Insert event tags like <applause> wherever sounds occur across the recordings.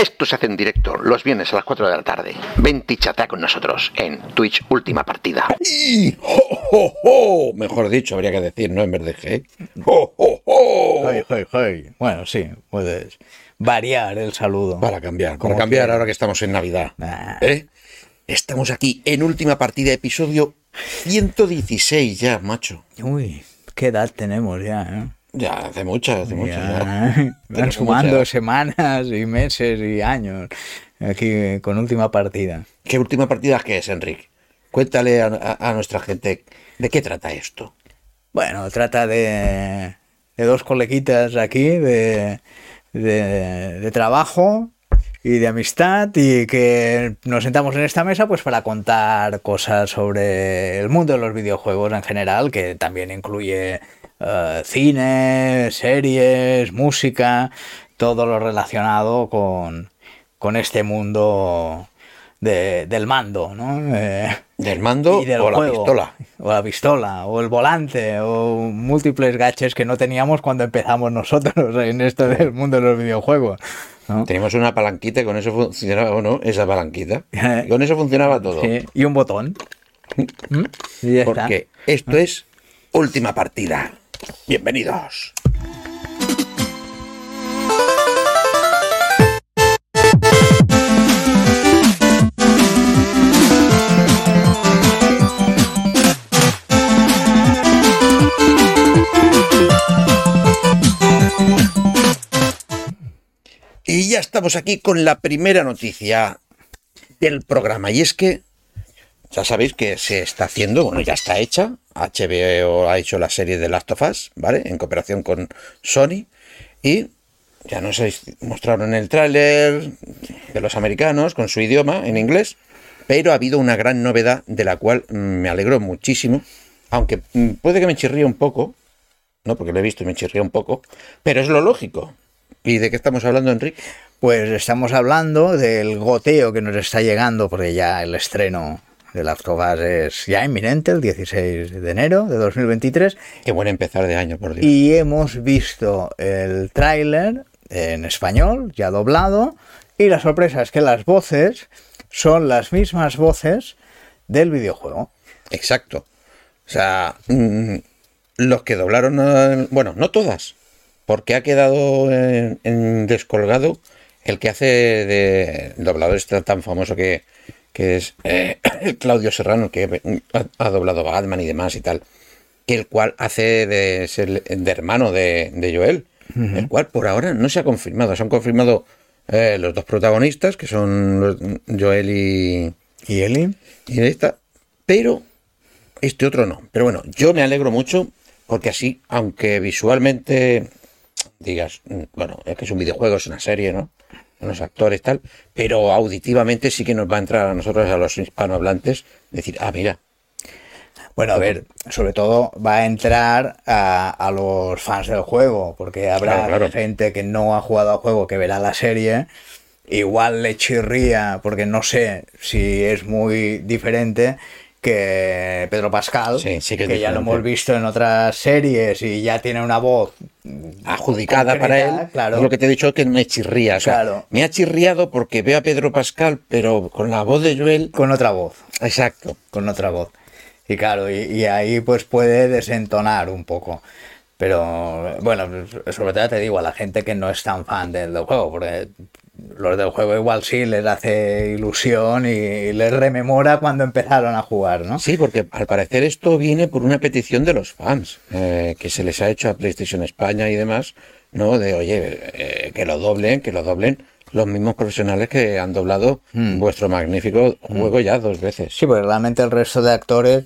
Esto se hace en directo los viernes a las 4 de la tarde. Vente y chatea con nosotros en Twitch Última Partida. ¡Y! ¡Jo, jo, jo! Mejor dicho, habría que decir, ¿no? En vez de G. ¡Jo, jo, jo! Hey, hey, hey. Bueno, sí, puedes variar el saludo. Para cambiar, Como para cambiar ahora que estamos en Navidad. Nah. ¿Eh? Estamos aquí en última partida, episodio 116 ya, macho. Uy, qué edad tenemos ya, ¿eh? Ya, hace mucho, hace mucho. Ya. ya. <laughs> Van sumando semanas y meses y años aquí con última partida. ¿Qué última partida que es, Enrique? Cuéntale a, a- a nuestra gente de qué trata esto. Bueno, trata de, de dos coleguitas aquí, de, de, de trabajo y de amistad y que nos sentamos en esta mesa pues para contar cosas sobre el mundo de los videojuegos en general, que también incluye eh, cine, series, música, todo lo relacionado con, con este mundo de- del mando, ¿no? Eh, ¿Del mando y del o la pistola? O la pistola, o el volante, o múltiples gaches que no teníamos cuando empezamos nosotros en esto del mundo de los videojuegos. ¿no? Teníamos una palanquita y con eso funcionaba, ¿o no? Esa palanquita. Y <laughs> con eso funcionaba todo. Sí, y un botón. ¿Mm? Y ya está. Porque esto es última partida. Bienvenidos. Y ya estamos aquí con la primera noticia del programa. Y es que ya sabéis que se está haciendo, bueno, ya está hecha. HBO ha hecho la serie de Last of Us, ¿vale? En cooperación con Sony. Y ya nos mostraron el tráiler de los americanos con su idioma en inglés. Pero ha habido una gran novedad de la cual me alegro muchísimo. Aunque puede que me chirríe un poco, ¿no? Porque lo he visto y me chirría un poco. Pero es lo lógico. ¿Y de qué estamos hablando, Enrique? Pues estamos hablando del goteo que nos está llegando, porque ya el estreno de Last of Us es ya inminente, el 16 de enero de 2023. Qué buen empezar de año, por Dios. Y hemos visto el tráiler en español, ya doblado, y la sorpresa es que las voces son las mismas voces del videojuego. Exacto. O sea, mm, los que doblaron, bueno, no todas, porque ha quedado en, en descolgado el que hace de doblador este tan famoso que, que es eh, <coughs> Claudio Serrano, que ha, ha doblado Batman y demás y tal, que el cual hace de ser de hermano de, de Joel, el cual por ahora no se ha confirmado. Se han confirmado eh, los dos protagonistas, que son Joel y, ¿Y Eli? y esta, pero este otro no. Pero bueno, yo me alegro mucho porque así, aunque visualmente digas, mm, bueno, es que es un videojuego, es una serie, ¿no? Unos actores tal, pero auditivamente sí que nos va a entrar a nosotros, a los hispanohablantes, decir, ah, mira, Bueno, a ver, sobre todo va a entrar a, a los fans del juego, porque habrá Claro, claro. gente que no ha jugado al juego que verá la serie, igual le chirría, porque no sé si es muy diferente que Pedro Pascal, Sí, sí que ya lo hemos visto en otras series y ya tiene una voz adjudicada concreta, para él, claro. es lo que te he dicho que me chirría. O sea, Claro. me ha chirriado porque veo a Pedro Pascal, pero con la voz de Joel. con otra voz. Exacto. con otra voz. Y claro, y, y ahí pues puede desentonar un poco. Pero bueno, sobre todo te digo a la gente que no es tan fan del juego, porque los del juego igual sí les hace ilusión y les rememora cuando empezaron a jugar, ¿no? Sí, porque al parecer esto viene por una petición de los fans, eh, que se les ha hecho a PlayStation España y demás, ¿no? De, oye, eh, que lo doblen, que lo doblen los mismos profesionales que han doblado vuestro magnífico juego ya dos veces. Sí, porque realmente el resto de actores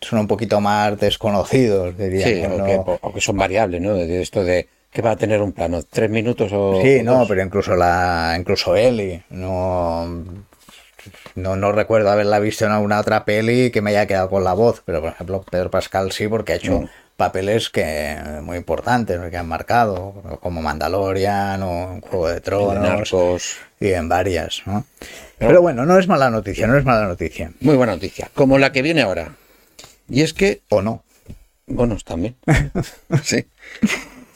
son un poquito más desconocidos, diría. Sí, ¿no? o, que, o que son variables, ¿no? De esto de que va a tener un plano, tres minutos o... Sí, o no, dos. pero incluso la, incluso Eli, no, no, no recuerdo haberla visto en alguna otra peli que me haya quedado con la voz, pero por ejemplo Pedro Pascal sí, porque ha hecho Mm. papeles que muy importantes, que han marcado, como Mandalorian o Juego de Tronos y en varias, ¿no? Pero bueno, no es mala noticia, no es mala noticia. Muy buena noticia, como la que viene ahora. Y es que O no. Bonos también. <laughs> sí.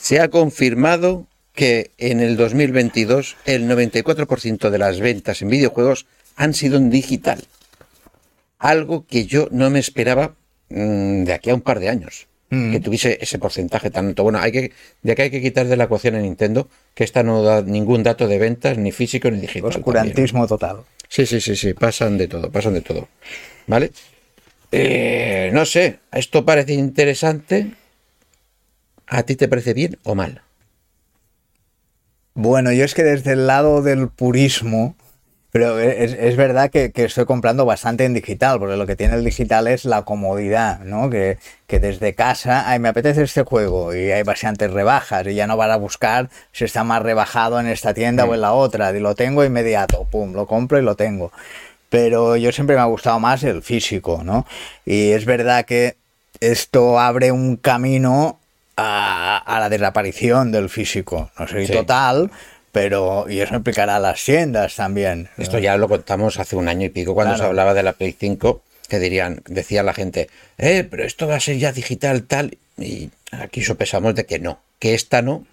Se ha confirmado que en el 2022 el 94% de las ventas en videojuegos han sido en digital. Algo que yo no me esperaba mm, de aquí a un par de años. Mm. Que tuviese ese porcentaje tan alto. Bueno, hay que, de aquí hay que quitar de la ecuación a Nintendo que esta no da ningún dato de ventas, ni físico ni digital. también. Oscurantismo total. Sí, sí, sí, sí, pasan de todo, pasan de todo. ¿Vale? Eh, no sé, esto parece interesante. ¿A ti te parece bien o mal? Bueno, yo es que desde el lado del purismo, pero es, es verdad que, que estoy comprando bastante en digital, porque lo que tiene el digital es la comodidad, ¿no? Que, que desde casa, ay, me apetece este juego y hay bastantes rebajas y ya no van a buscar si está más rebajado en esta tienda o en la otra, y lo tengo inmediato, pum, lo compro y lo tengo. Pero yo siempre me ha gustado más el físico, ¿no? Y es verdad que esto abre un camino a, a la desaparición del físico. No sé Sí. total, pero y eso implicará a las tiendas también. Esto ya lo contamos hace un año y pico cuando Claro. se hablaba de la Play 5, que dirían, decía la gente, eh, pero esto va a ser ya digital tal. Y aquí sopesamos de que no, que esta no,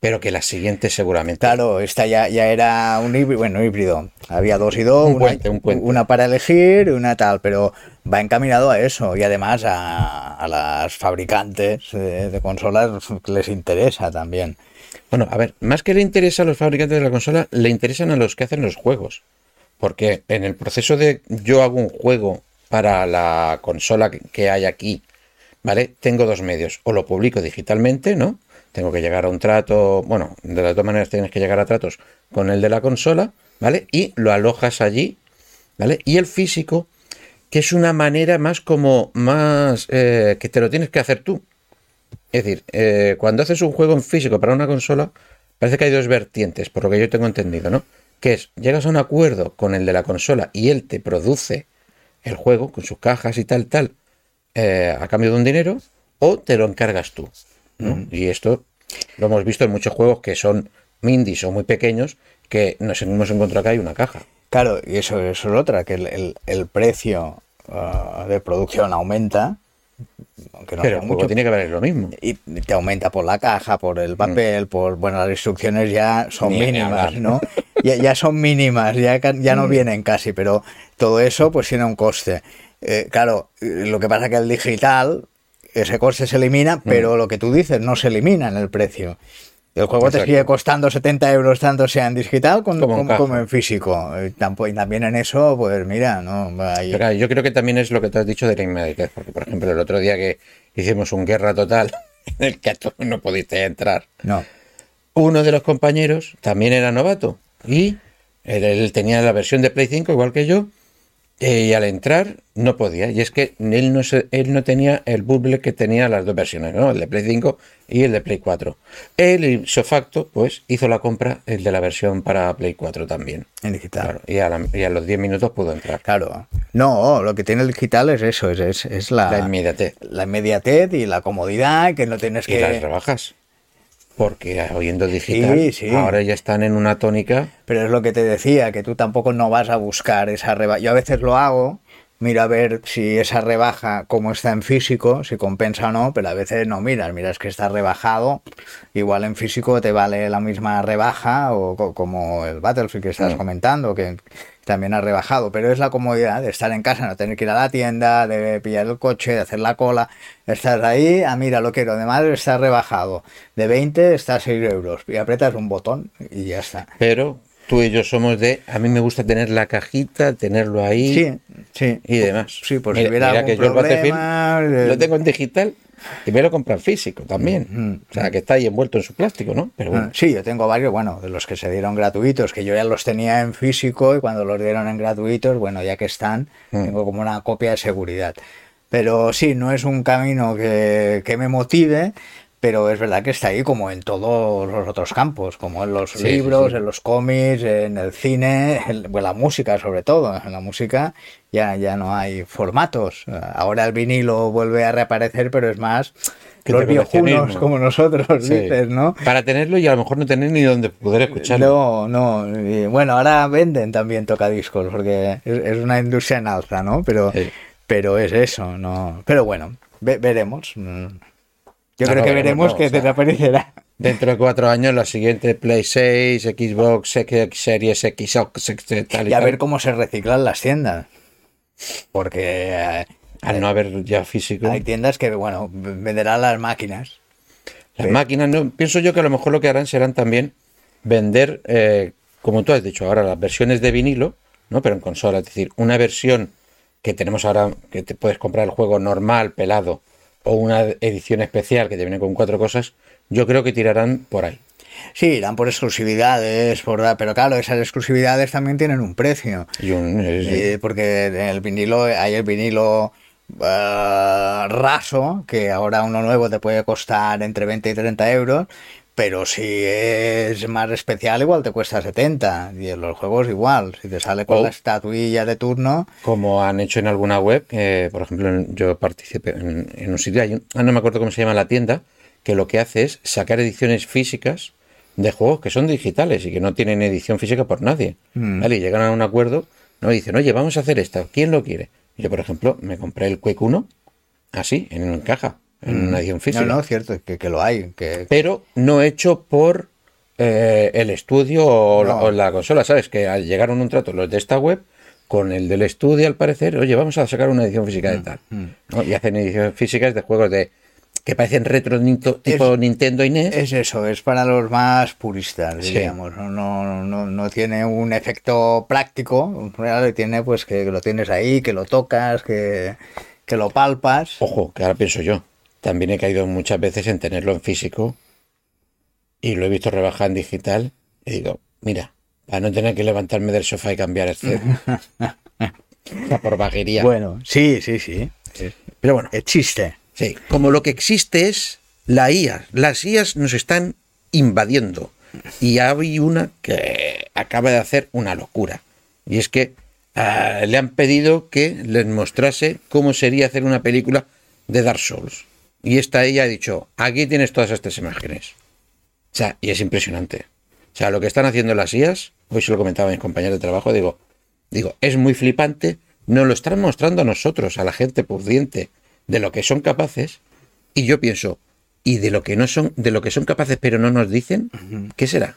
pero que la siguiente seguramente. Claro, esta ya, ya era un híbrido, bueno, híbrido. Había dos y dos, Un una, puente, un puente. una para elegir y una tal, pero va encaminado a eso y además a, a las fabricantes de, de consolas les interesa también. Bueno, a ver, más que le interesa a los fabricantes de la consola, le interesan a los que hacen los juegos. Porque en el proceso de yo hago un juego para la consola que- que hay aquí, ¿vale? Tengo dos medios. O lo publico digitalmente, ¿no? Tengo que llegar a un trato, bueno, de las dos maneras tienes que llegar a tratos con el de la consola, ¿vale? Y lo alojas allí, ¿vale? Y el físico, que es una manera más como, más, eh, que te lo tienes que hacer tú. Es decir, eh, cuando haces un juego en físico para una consola, parece que hay dos vertientes, por lo que yo tengo entendido, ¿no? Que es, llegas a un acuerdo con el de la consola y él te produce el juego con sus cajas y tal, tal, eh, a cambio de un dinero, o te lo encargas tú. ¿No? Y esto lo hemos visto en muchos juegos que son indies o muy pequeños, que nos hemos encontrado que hay una caja. Claro, y eso, eso es otra, que el, el- el precio ah, de producción aumenta, aunque no Pero sea el juego mucho, tiene que valer lo mismo. y te aumenta por la caja, por el papel, por bueno, las instrucciones ya son Mm. Ni mínimas. Mm. ¿no? <laughs> Ya, ya son mínimas, ya, ya no vienen casi, pero todo eso pues tiene un coste. Eh, claro, lo que pasa que el digital, ese coste se elimina, Mm. pero lo que tú dices no se elimina en el precio. El juego te sigue costando 70 euros tanto sea en digital como, Como en como- caja. como en físico. Y también en eso, pues mira, no Pero yo creo que también es lo que te has dicho de la inmediatez, porque por ejemplo el otro día que hicimos un guerra total <laughs> en el que tú no pudiste entrar, no. uno de los compañeros también era novato y él, él tenía la versión de Play 5 igual que yo eh, y al entrar no podía y es que él no se- él no tenía el bubble que tenía las dos versiones, ¿no? El de Play 5 y el de Play 4. Él ipso facto pues hizo la compra el de la versión para Play 4 también. En digital. Claro, y, a la- y a los 10 minutos pudo entrar. Claro. No, lo que tiene el digital es eso, es, es, es la, La inmediatez. la inmediatez y la comodidad, que no tienes Y que... las rebajas. Porque oyendo digital, Sí, sí. ahora ya están en una tónica. Pero es lo que te decía, que tú tampoco no vas a buscar esa rebaja. Yo a veces lo hago, miro a ver si esa rebaja, cómo está en físico, si compensa o no, pero a veces no miras, miras que está rebajado, igual en físico te vale la misma rebaja, o co- como el Battlefield que estás Mm. comentando, que también ha rebajado, pero es la comodidad de estar en casa, no tener que ir a la tienda, de pillar el coche, de hacer la cola, estás ahí, ah, mira, lo quiero, además está rebajado, de 20 está a 6 euros, y apretas un botón y ya está. Pero tú y yo somos de. A mí me gusta tener la cajita, tenerlo ahí Sí, sí. y demás. Sí, por si Mira- hubiera mira que yo el problema, Battlefield lo tengo en digital y me lo compro en físico también. Mm, O sea, que está ahí envuelto en su plástico, ¿no? Pero bueno. Ah, Sí, yo tengo varios, bueno, de los que se dieron gratuitos, que yo ya los tenía en físico y cuando los dieron en gratuitos, bueno, ya que están, Mm. tengo como una copia de seguridad. Pero sí, no es un camino que, que me motive, pero es verdad que está ahí como en todos los otros campos, como en los Sí, libros, sí. en los cómics, en el cine, en la música sobre todo. En la música ya, ya no hay formatos. Ahora el vinilo vuelve a reaparecer, pero es más Que los viejunos como nosotros, Sí. dices, ¿no? Para tenerlo y a lo mejor no tener ni donde poder escucharlo. No, no. y bueno, ahora venden también tocadiscos porque es, es una industria en alza, ¿no? Pero, pero es eso, ¿no? Pero bueno, ve- veremos. Yo No, creo que veremos, que o sea. desaparecerá. dentro de cuatro años la siguiente Play 6, Xbox, X, Series X, tal y, Y a tal. ver cómo se reciclan las tiendas. Porque eh, Al no haber ya físico. hay tiendas que, bueno, venderán las máquinas. Las máquinas, no, pienso yo que a lo mejor lo que harán serán también vender, eh, como tú has dicho ahora, las versiones de vinilo, ¿no? Pero en consola, es decir, una versión que tenemos ahora, que te puedes comprar el juego normal, pelado, o una edición especial que te viene con cuatro cosas, yo creo que tirarán por ahí. Sí, irán por exclusividades, por, pero claro, esas exclusividades también tienen un precio. Y un- sí. Eh, porque en el vinilo hay el vinilo eh, raso, que ahora uno nuevo te puede costar entre 20 y 30 euros, pero si es más especial igual te cuesta 70. Y en los juegos igual, si te sale con Oh. la estatuilla de turno, como han hecho en alguna web, que, por ejemplo, yo participé en, en un sitio, hay un- ah, no me acuerdo cómo se llama la tienda, que lo que hace es sacar ediciones físicas de juegos que son digitales y que no tienen edición física por nadie. Mm. ¿vale? Y llegan a un acuerdo, ¿no? Y dicen, oye, vamos a hacer esto, ¿quién lo quiere? Yo, por ejemplo, me compré el Quake 1 así, en caja, en una edición física. Mm. no, no, cierto, que, que lo hay. Que, Pero no hecho por eh, el estudio o, la, No. o la consola, ¿sabes? Que al- llegaron un trato los de esta web con el del estudio, al parecer, oye, vamos a sacar una edición física de tal. ¿no? Y hacen ediciones físicas de juegos de que parecen retro tipo Nintendo y E NES. Es eso, es para los más puristas, Sí. diríamos. No, no, no, no tiene un efecto práctico, real, tiene pues que, que lo tienes ahí, que lo tocas, que, que lo palpas. Ojo, que ahora pienso yo. También he caído muchas veces en tenerlo en físico y lo he visto rebajar en digital y digo, mira, para no tener que levantarme del sofá y cambiar el CD. <laughs> Por vaguería. Bueno, sí, sí, sí. Pero bueno, Es chiste. Sí, como lo que existe es la IA. Las IAs nos están invadiendo. Y hay una que acaba de hacer una locura. Y es que ah, le han pedido que les mostrase cómo sería hacer una película de Dark Souls. Y esta ella ha dicho, aquí tienes todas estas imágenes. O sea, y es impresionante. O sea, lo que están haciendo las IAs, hoy se lo comentaba a mis compañeros de trabajo, digo, digo, es muy flipante, nos lo están mostrando a nosotros, a la gente pudiente, de lo que son capaces, y yo pienso, y de lo que no son, de lo que son capaces pero no nos dicen, ¿qué será?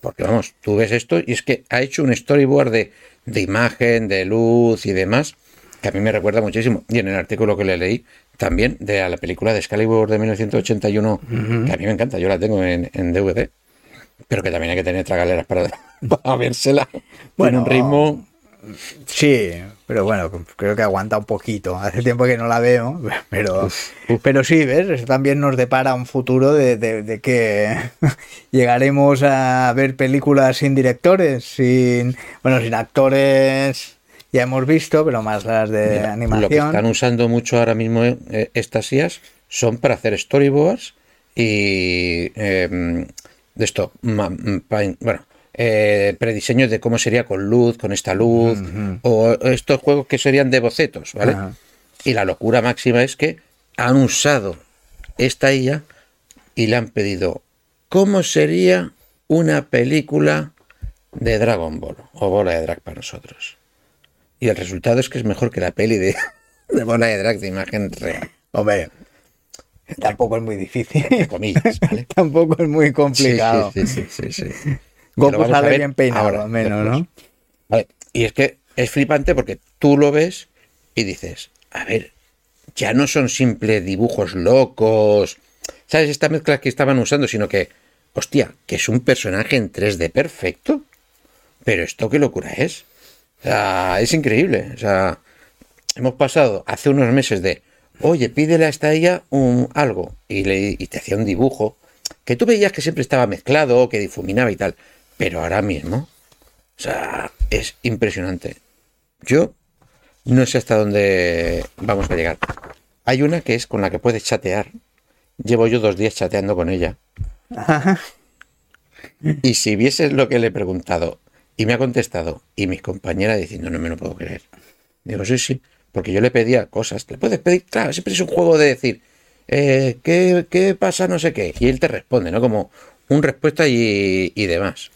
Porque vamos, tú ves esto y es que ha hecho un storyboard de, de imagen, de luz y demás, que a mí me recuerda muchísimo. Y en el artículo que le leí, también de la película de Excalibur de 1981, que a mí me encanta, yo la tengo en, en DVD, pero que también hay que tener tragaleras para, <laughs> para vérsela. Bueno, Bueno, un ritmo. Sí, pero bueno, creo que aguanta un poquito. Hace tiempo que no la veo, <laughs> pero, pero sí, ¿ves? Eso también nos depara un futuro de, de- de que <laughs> llegaremos a ver películas sin directores, sin, bueno, sin actores, ya hemos visto, pero más las de Mira, Lo que animación. están usando mucho ahora mismo eh, estas IAs son para hacer storyboards y eh, de esto, bueno, eh, prediseños de cómo sería con luz, con esta luz, o estos juegos que serían de bocetos, ¿vale? Y la locura máxima es que han usado esta IA y le han pedido cómo sería una película de Dragon Ball o Bola de Drag para nosotros. Y el resultado es que es mejor que la peli de, <laughs> de Bola de Drag de imagen real. Hombre, tampoco es muy difícil. Entre comillas, ¿vale? <laughs> tampoco es muy complicado. Sí, sí, sí, sí, sí. Y <laughs> Goku sale ver bien peinado, ahora, al menos, después. ¿no? Vale, Y es que es flipante porque tú lo ves y dices, a ver, ya no son simples dibujos locos, ¿sabes? Esta mezcla que estaban usando, sino que, hostia, que es un personaje en 3D perfecto. Pero esto qué locura es. O sea, es increíble. O sea, hemos pasado hace unos meses de, oye, pídele a esta ella un, algo, y, le, y te hacía un dibujo, que tú veías que siempre estaba mezclado, que difuminaba y tal. Pero ahora mismo, o sea, es impresionante. Yo no sé hasta dónde vamos a llegar. Hay una que es con la que puedes chatear. Llevo yo dos días chateando con ella. Y si vieses lo que le he preguntado y me ha contestado y mis compañeras diciendo no me lo puedo creer. Digo, sí, sí, porque yo le pedía cosas. Le puedes pedir, claro, siempre es un juego de decir, eh, ¿qué, qué pasa? No sé qué. Y él te responde, ¿no? Como un respuesta y, y demás.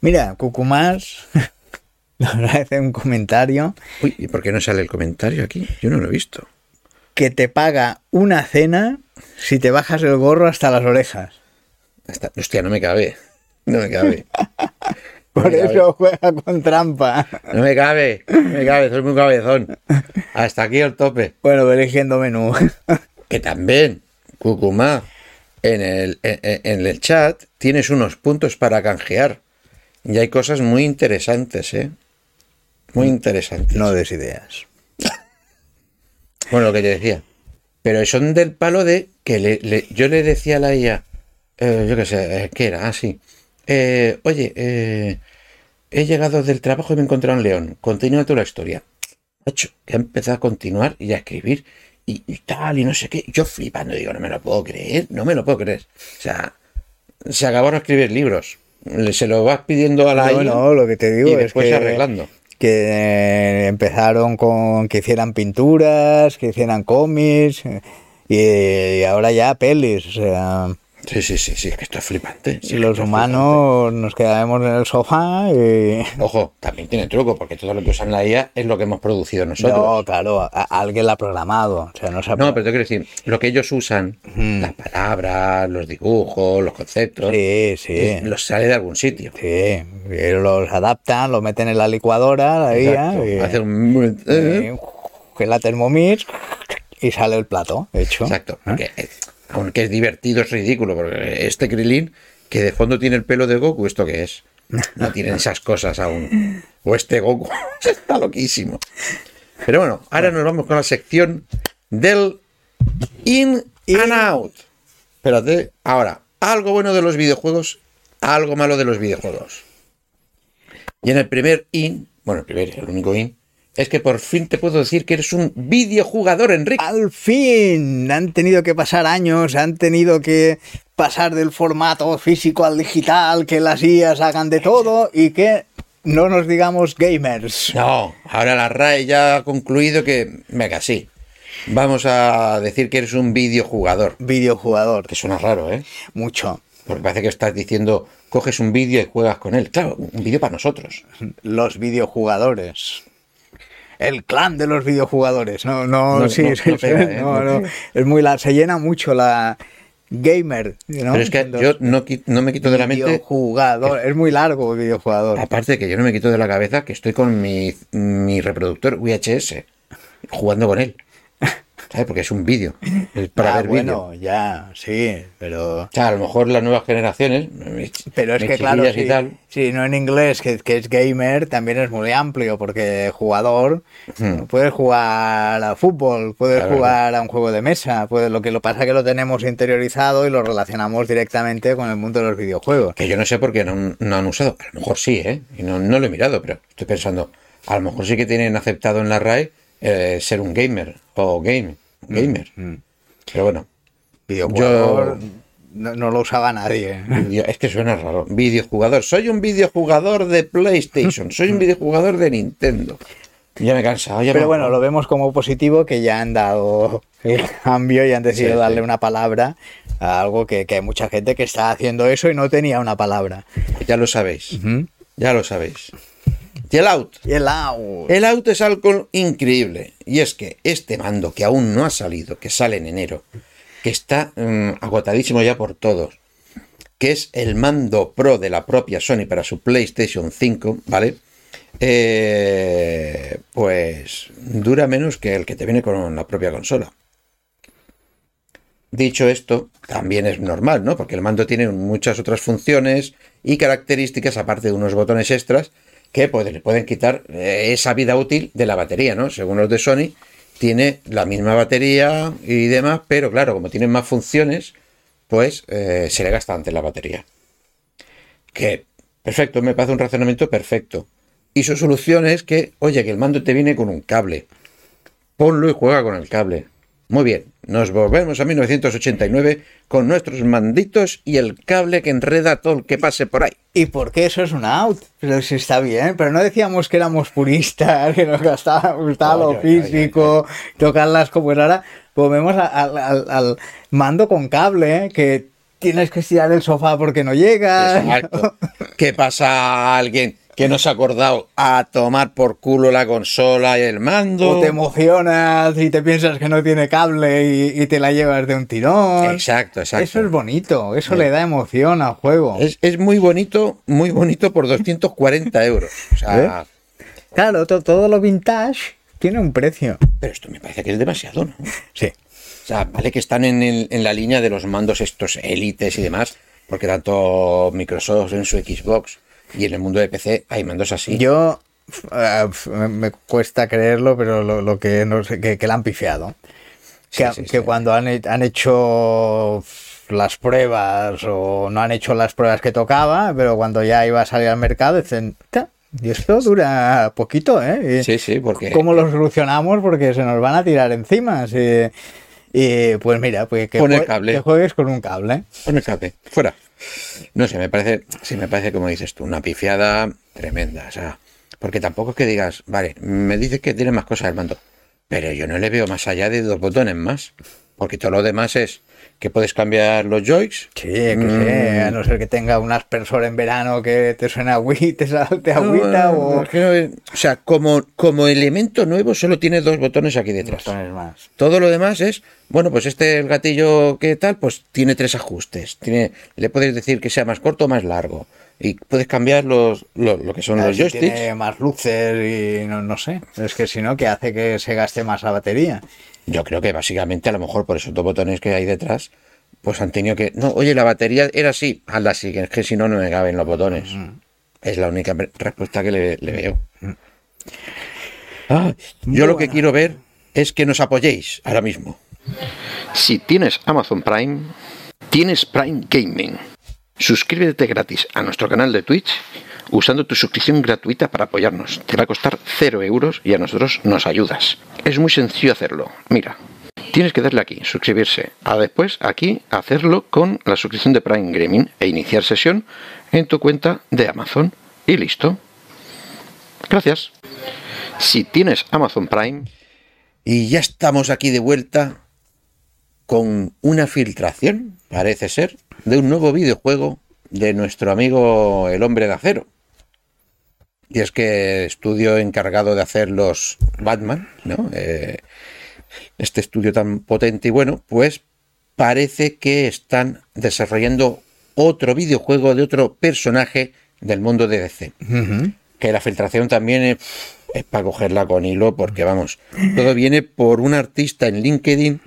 Mira, Cucumás <laughs> nos hace un comentario Uy, ¿y por qué no sale el comentario aquí? Yo no lo he visto. que te paga una cena si te bajas el gorro hasta las orejas. Está- Hostia, no me cabe. No me cabe. <laughs> Por eso juega con trampa. No me cabe. No me cabe. Soy muy cabezón. Hasta aquí el tope. Bueno, eligiendo menú. Que también, Cucumá, en el, en, en el chat tienes unos puntos para canjear. Y hay cosas muy interesantes, ¿eh? Muy interesantes. No des ideas. Bueno, lo que te decía. Pero son del palo de que le- le- yo le decía a la IA, eh, yo qué sé, eh, ¿qué era? Ah, sí. Eh, oye, eh, he llegado del trabajo y me he encontrado un león. Continúa tú la historia. Macho, que ha empezado a continuar y a escribir y, y tal, y no sé qué. Yo flipando, digo, no me lo puedo creer, no me lo puedo creer. O sea, se acabaron de escribir libros. Se lo vas pidiendo a la No, lo que te digo y es después que, arreglando. que eh, empezaron con que hicieran pinturas, que hicieran cómics y, y ahora ya pelis. O sea, Sí, sí, sí, sí, es que esto es flipante. Sí, y los humanos nos quedaremos en el sofá y... Ojo, también tiene truco, porque todo lo que usan la IA es lo que hemos producido nosotros. No, claro, a- a- alguien la ha programado. O sea, no se ha No, pero te quiero decir, lo que ellos usan, las palabras, los dibujos, los conceptos, Sí, sí. los sale de algún sitio. Sí, y los adaptan, lo meten en la licuadora, la IA, Exacto. y, Hace un... eh, y- que la Thermomix y sale el plato hecho. Exacto. Porque, eh, aunque es divertido, es ridículo, porque este Krilin, que de fondo tiene el pelo de Goku, ¿esto qué es? No tienen esas cosas aún. O este Goku, <laughs> está loquísimo. Pero bueno, ahora nos vamos con la sección del In and Out. Espérate, ahora, algo bueno de los videojuegos, algo malo de los videojuegos. Y en el primer In, bueno, el primer, el único In, es que por fin te puedo decir que eres un videojugador, Enrique. Al fin, han tenido que pasar años, han tenido que pasar del formato físico al digital, que las IAs hagan de todo y que no nos digamos gamers. No, ahora la RAE ya ha concluido que, venga, sí. Vamos a decir que eres un videojugador. Videojugador, Que suena raro, ¿eh? mucho. Porque parece que estás diciendo, coges un vídeo y juegas con él. Claro, un vídeo para nosotros. Los videojugadores. El clan de los videojugadores. No, no, No, sí, no- <laughs> sí, no pega, sí, ¿eh? pega. Es muy la, se llena mucho la gamer. ¿no? Pero es que yo no, no me quito de la mente, videojugador. Es muy largo el videojugador. aparte de que yo no me quito de la cabeza que estoy con mi, mi reproductor VHS, jugando con él. ¿Sabes? Porque es un vídeo. Es para Ah, ver vídeo. bueno, ya, sí, pero... O sea, a lo mejor las nuevas generaciones, mis- Pero es que claro, sí, no en inglés, que, que es gamer, también es muy amplio, porque jugador, puedes jugar a fútbol, puedes Hmm. Claro. jugar a un juego de mesa, puede, lo que lo pasa es que lo tenemos interiorizado y lo relacionamos directamente con el mundo de los videojuegos. Que yo no sé por qué no, no han usado. A lo mejor sí, ¿eh? Y no, no lo he mirado, pero estoy pensando, a lo mejor sí que tienen aceptado en la RAE eh, ser un gamer o game, gamer. Pero bueno, Videojugador no, no lo usaba nadie. es que suena raro. Videojugador. Soy un videojugador de PlayStation, soy un videojugador de Nintendo. Ya me he cansado, ya Pero me- bueno, lo vemos como positivo que ya han dado el <laughs> cambio y han decidido Sí, darle sí. una palabra a algo que, que hay mucha gente que está haciendo eso y no tenía una palabra. ya lo sabéis. Ya lo sabéis. Y el out. Y el out. El auto es algo increíble. Y es que este mando que aún no ha salido, que sale en enero, que está mm, agotadísimo ya por todos, que es el mando Pro de la propia Sony para su PlayStation 5, ¿vale? Eh, pues dura menos que el que te viene con la propia consola. Dicho esto, también es normal, ¿no? Porque el mando tiene muchas otras funciones y características, aparte de unos botones extras, que pues, le pueden quitar eh, esa vida útil de la batería, ¿no? Según los de Sony, tiene la misma batería y demás, pero claro, como tienen más funciones, pues eh, se le gasta antes la batería. Que, perfecto, me parece un razonamiento perfecto. Y su solución es que, oye, que el mando te viene con un cable. Ponlo y juega con el cable. Muy bien, nos volvemos a 1989 con nuestros manditos y el cable que enreda todo el que pase por ahí. ¿Y por qué eso es un out? Pero si está bien, pero no decíamos que éramos puristas, <laughs> que nos gastaba, gustaba lo físico, tocarlas como era ahora. Volvemos al- al, al mando con cable, ¿eh? que tienes que estirar el sofá porque no llega. Exacto. <laughs> ¿Qué pasa a alguien que no se ha acordado a tomar por culo la consola y el mando. O te emocionas y te piensas que no tiene cable y, y te la llevas de un tirón. Exacto, exacto. Eso es bonito, eso le da emoción al juego. Es, es muy bonito, muy bonito por 240 euros. O sea, Claro, to- todo lo vintage tiene un precio. pero esto me parece que es demasiado, ¿no? Sí. O sea, vale que están en, el- en la línea de los mandos estos élites y demás, porque tanto Microsoft en su Xbox y en el mundo de PC hay mandos así. Yo eh, me- cuesta creerlo, pero lo, lo que no sé, que, que la han pifiado. Sí, Que, sí, que sí. cuando han, han hecho las pruebas o no han hecho las pruebas que tocaba, pero cuando ya iba a salir al mercado dicen, "Ta, y esto dura poquito, ¿eh? Y Sí, sí, porque ¿Cómo lo solucionamos? Porque se nos van a tirar encima. sí. Y pues mira, pues que, cable. juegues con un cable. Pon el cable, fuera. No sé, me parece, sí, me parece como dices tú, una pifiada tremenda. O sea, porque tampoco es que digas, vale, me dices que tiene más cosas el mando, pero yo no le veo más allá de dos botones más. Porque todo lo demás es que puedes cambiar los joys. Sí, que Mm. sé, a no ser que tenga un aspersor en verano que te suena agüita, <laughs> te salte agüita No, o o sea, como, como elemento nuevo solo tiene dos botones aquí detrás. botones más. Todo lo demás es, bueno, pues este el gatillo que tal, pues tiene tres ajustes. Tiene, le puedes decir que sea más corto o más largo. Y puedes cambiar los, lo, lo que son los si joysticks. tiene más luces y no, no sé. Es que si no, que hace que se gaste más la batería. Yo creo que básicamente a lo mejor por esos dos botones que hay detrás, pues han tenido que. No, oye, la batería era así, hazla así, que es que si no, no me caben los botones. Es la única respuesta que le, le veo. Ah, yo lo que quiero ver es que nos apoyéis ahora mismo. Si tienes Amazon Prime, tienes Prime Gaming. Suscríbete gratis a nuestro canal de Twitch usando tu suscripción gratuita para apoyarnos. Te va a costar 0 euros y a nosotros nos ayudas. Es muy sencillo hacerlo. Mira, tienes que darle aquí, suscribirse. A después aquí hacerlo con la suscripción de Prime Gaming e iniciar sesión en tu cuenta de Amazon. Y listo. Gracias. Si tienes Amazon Prime, Y ya estamos aquí de vuelta con una filtración, parece ser, de un nuevo videojuego de nuestro amigo el hombre de acero. Y es que estudio encargado de hacer los Batman, ¿no? Eh, este estudio tan potente y bueno, pues parece que están desarrollando otro videojuego de otro personaje del mundo de DC que la filtración también es, es para cogerla con hilo, porque vamos, todo viene por un artista en LinkedIn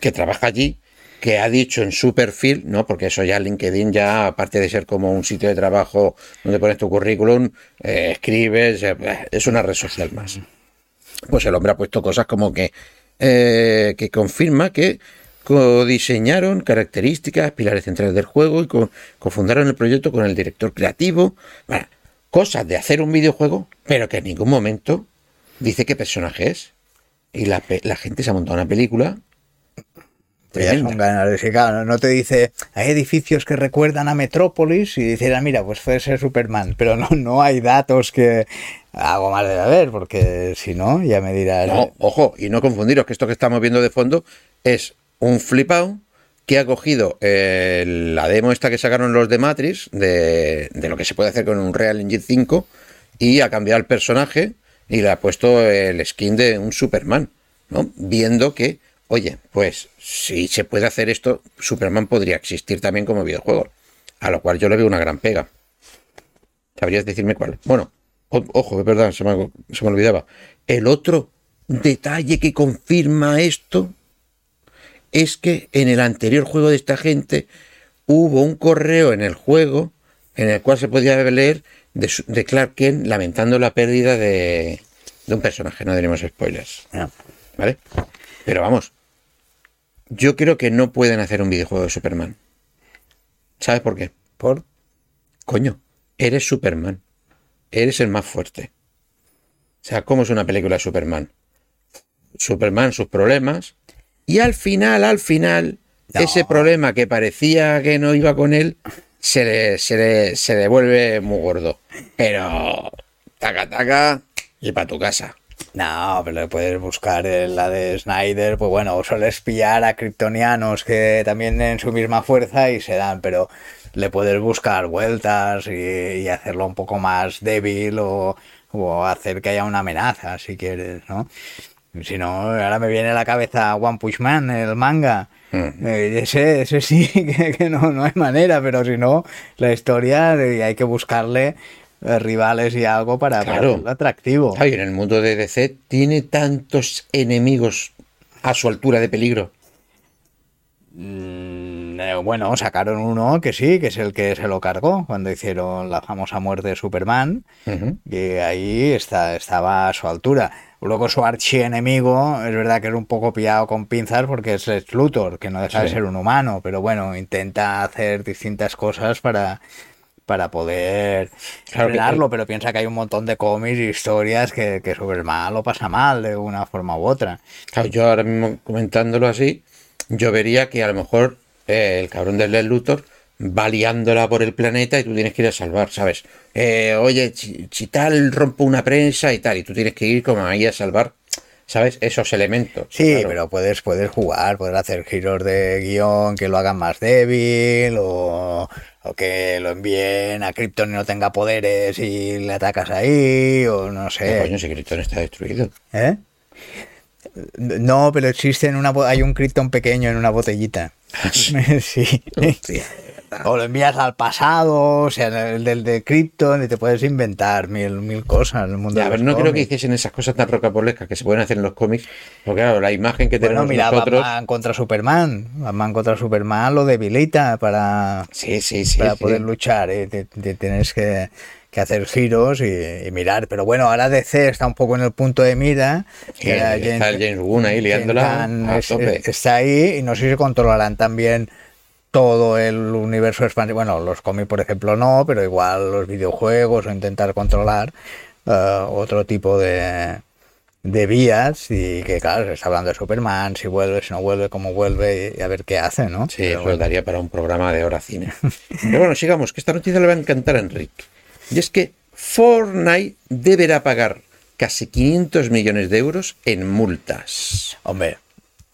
que trabaja allí, que ha dicho en su perfil, ¿no? Porque eso ya LinkedIn ya, aparte de ser como un sitio de trabajo donde pones tu currículum, eh, escribes, eh, es una red social más. Pues el hombre ha puesto cosas como que, eh, que confirma que codiseñaron características, pilares centrales del juego y co- cofundaron el proyecto con el director creativo. Bueno, cosas de hacer un videojuego, pero que en ningún momento dice qué personaje es. Y la, la gente se ha montado una película. Ya tremenda. son ganadores. Y claro, no te dice, hay edificios que recuerdan a Metrópolis y dices, ah, mira, pues puede ser Superman. Pero no, no hay datos que algo más debe haber, porque si no, ya me dirás. No, ojo, y no confundiros que esto que estamos viendo de fondo es un flipao que ha cogido eh, la demo esta que sacaron los de Matrix de, de lo que se puede hacer con un Real Engine 5 y ha cambiado el personaje y le ha puesto el skin de un Superman, ¿no? Viendo que, oye, pues si se puede hacer esto, Superman podría existir también como videojuego, a lo cual yo le veo una gran pega. ¿Sabrías decirme cuál? Bueno, o- ojo, es verdad, se me, se me olvidaba. El otro detalle que confirma esto es que en el anterior juego de esta gente hubo un correo en el juego en el cual se podía leer de, Clark Kent lamentando la pérdida de, de un personaje. No diremos spoilers. ¿vale? Pero vamos, yo creo que no pueden hacer un videojuego de Superman. ¿Sabes por qué? Por Coño, eres Superman. Eres el más fuerte. O sea, ¿cómo es una película de Superman? Superman, sus problemas. Y al final, al final, No. ese problema que parecía que no iba con él, se le, se le, se le vuelve muy gordo. Pero, taca, taca, y para tu casa. No, pero puedes buscar la de Snyder, pues bueno, sueles pillar a kryptonianos que también en su misma fuerza y se dan, pero le puedes buscar vueltas y, y hacerlo un poco más débil o, o hacer que haya una amenaza, si quieres, ¿no? Si no, ahora me viene a la cabeza One Punch Man, el manga. Mm. Eh, ese, ese sí, <laughs> que, que no, no hay manera, pero si no, la historia hay que buscarle rivales y algo para, para Claro. hacerlo atractivo. Ay, en el mundo de DC tiene tantos enemigos a su altura de peligro. Mm, eh, bueno, sacaron uno que sí, que es el que se lo cargó cuando hicieron la famosa muerte de Superman. Ujú. Y ahí está, estaba a su altura. Luego su archienemigo, es verdad que era un poco pillado con pinzas porque es Lex Luthor, que no deja de ser un humano, pero bueno, intenta hacer distintas cosas para, para poder Claro que- frenarlo, pero piensa que hay un montón de cómics y historias que, que Superman lo pasa mal de una forma u otra. Claro, yo ahora mismo comentándolo así, yo vería que a lo mejor eh, el cabrón del Lex Luthor va liándola por el planeta y tú tienes que ir a salvar, ¿sabes? Eh, oye, si, si tal rompo una prensa y tal, y tú tienes que ir como ahí a salvar, ¿sabes? Esos elementos. Sí, claro. pero puedes, puedes jugar, puedes hacer giros de guion que lo hagan más débil o, o que lo envíen a Krypton y no tenga poderes y le atacas ahí o no ¿Qué sé. coño, si Krypton está destruido? ¿Eh? No, pero existe en una hay un Krypton pequeño en una botellita. <laughs> sí. Hostia, O lo envías al pasado, o sea, el del de Krypton y te puedes inventar mil, mil cosas en el mundo Ya, de a ver, los no creo que cómics. hiciesen esas cosas tan rocambolescas que se pueden hacer en los cómics, porque claro, la imagen que Bueno, tenemos mira, nosotros... Batman contra Superman. Batman contra Superman lo debilita para, Sí, sí, sí. para poder luchar. ¿eh? Te- te tienes que, que hacer giros y, y mirar. Pero bueno, ahora DC está un poco en el punto de mira. Sí, está James Gunn ahí liándola a es- tope. está ahí y no sé si controlarán también todo el universo expansivo. Bueno, los cómics, por ejemplo, no, pero igual los videojuegos o intentar controlar eh, otro tipo de, de vías y que, claro, se está hablando de Superman, si vuelve, si no vuelve, cómo vuelve y, a ver qué hace, ¿no? Sí, Pero eso bueno. daría para un programa de hora cine. Pero bueno, sigamos, que esta noticia le va a encantar a Enrique. Y es que Fortnite deberá pagar casi 500 millones de euros en multas. Hombre,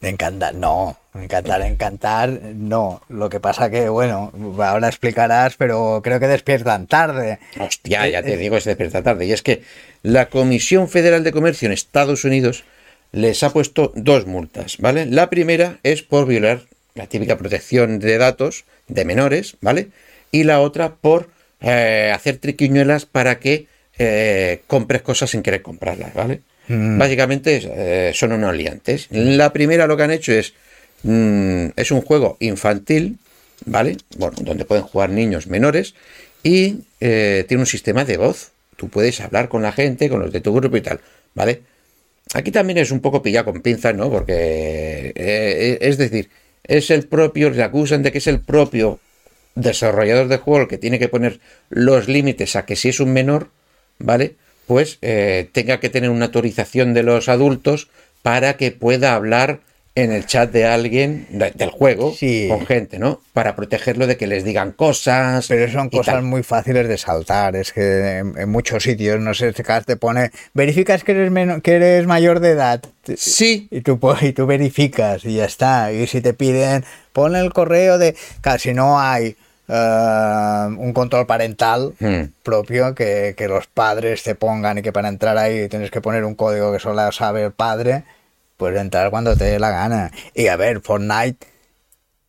encantar, no, encantar, encantar, no. Lo que pasa que, bueno, ahora explicarás, pero creo que despiertan tarde. Hostia, ya Eh, te digo, es de esta tarde. Y es que la Comisión Federal de Comercio en Estados Unidos les ha puesto dos multas, ¿vale? La primera es por violar la típica protección de datos de menores, ¿vale? Y la otra por eh, hacer triquiñuelas para que eh, compres cosas sin querer comprarlas, ¿vale? Básicamente eh, son unos liantes. La primera lo que han hecho es, mm, es un juego infantil, ¿vale? Bueno, donde pueden jugar niños menores y eh, tiene un sistema de voz. Tú puedes hablar con la gente, con los de tu grupo y tal, ¿vale? Aquí también es un poco pillado con pinzas, ¿no? Porque, eh, es decir, es el propio, le acusan de que es el propio desarrollador de juego el que tiene que poner los límites a que si es un menor, ¿vale? Pues eh, tenga que tener una autorización de los adultos para que pueda hablar en el chat de alguien de- del juego Sí. con gente, ¿no? Para protegerlo de que les digan cosas. Pero son cosas tal. muy fáciles de saltar. Es que en, en muchos sitios, no sé, te te pone, verificas que eres, que eres mayor de edad. Sí, Y tú, po- y tú verificas y ya está. Y si te piden, pon el correo de... Casi no hay eh, un control parental Hmm. propio que, que los padres te pongan y que para entrar ahí tienes que poner un código que solo sabe el padre, puedes entrar cuando te dé la gana. Y a ver, Fortnite...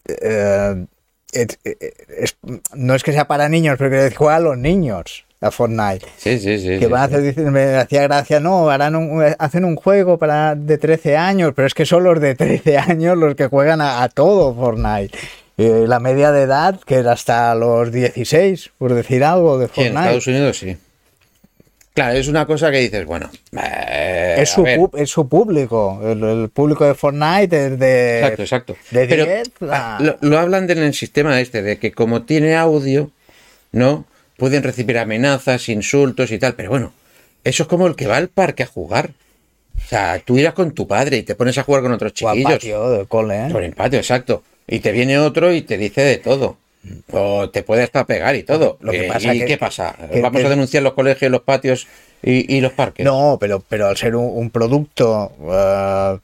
eh, es- es- no es que sea para niños, pero que juega a los niños a Fortnite sí, sí, sí. que van a hacer, dicen, me hacía gracia, no, harán un- hacen un juego para de 13 años, pero es que son los de 13 años los que juegan a, a todo Fortnite. Eh, la media de edad, que era hasta los 16, por decir algo de Sí, en Fortnite. Estados Unidos sí. Claro, es una cosa que dices, bueno, eh, es, su, es público, el, el público de Fortnite es de... Exacto, exacto. de Pero 10 ah, lo, lo hablan del el sistema este, de que como tiene audio, ¿no? Pueden recibir amenazas, insultos y tal, pero bueno, eso es como el que va al parque a jugar. O sea, tú irás con tu padre y te pones a jugar con otros o al chiquillos. patio del cole, ¿eh? Por el patio, exacto. Y te viene otro y te dice de todo. O te puede hasta pegar y todo. Lo que Eh, pasa ¿Y que- qué pasa? que- ¿Vamos que- a denunciar los colegios, los patios y, y los parques? No, pero, pero al ser un, un producto eh,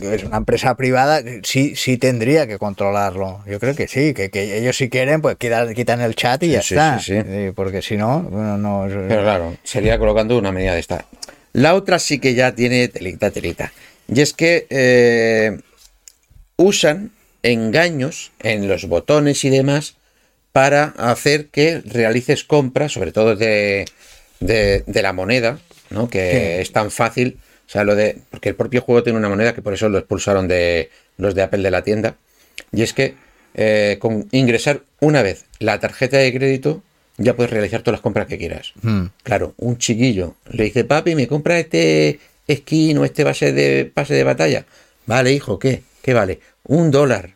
es una empresa privada, sí, sí tendría que controlarlo. Yo creo que sí, que, que ellos si quieren, pues quitan, quitan el chat y ya Sí, está. sí, sí. Eh, Porque si no, bueno, no. Pero claro, sería colocando una medida de esta. La otra sí que ya tiene telita, telita. Y es que eh, usan engaños en los botones y demás para hacer que realices compras, sobre todo de, de- de la moneda, ¿no? Que Sí. es tan fácil. O sea, lo de. Porque el propio juego tiene una moneda que por eso lo expulsaron de los de Apple de la tienda. Y es que eh, con ingresar una vez la tarjeta de crédito, ya puedes realizar todas las compras que quieras. Mm. Claro, un chiquillo le dice, papi, ¿me compra este skin o este base de pase de batalla? Vale, hijo, ¿qué? ¿Qué vale? Un dólar.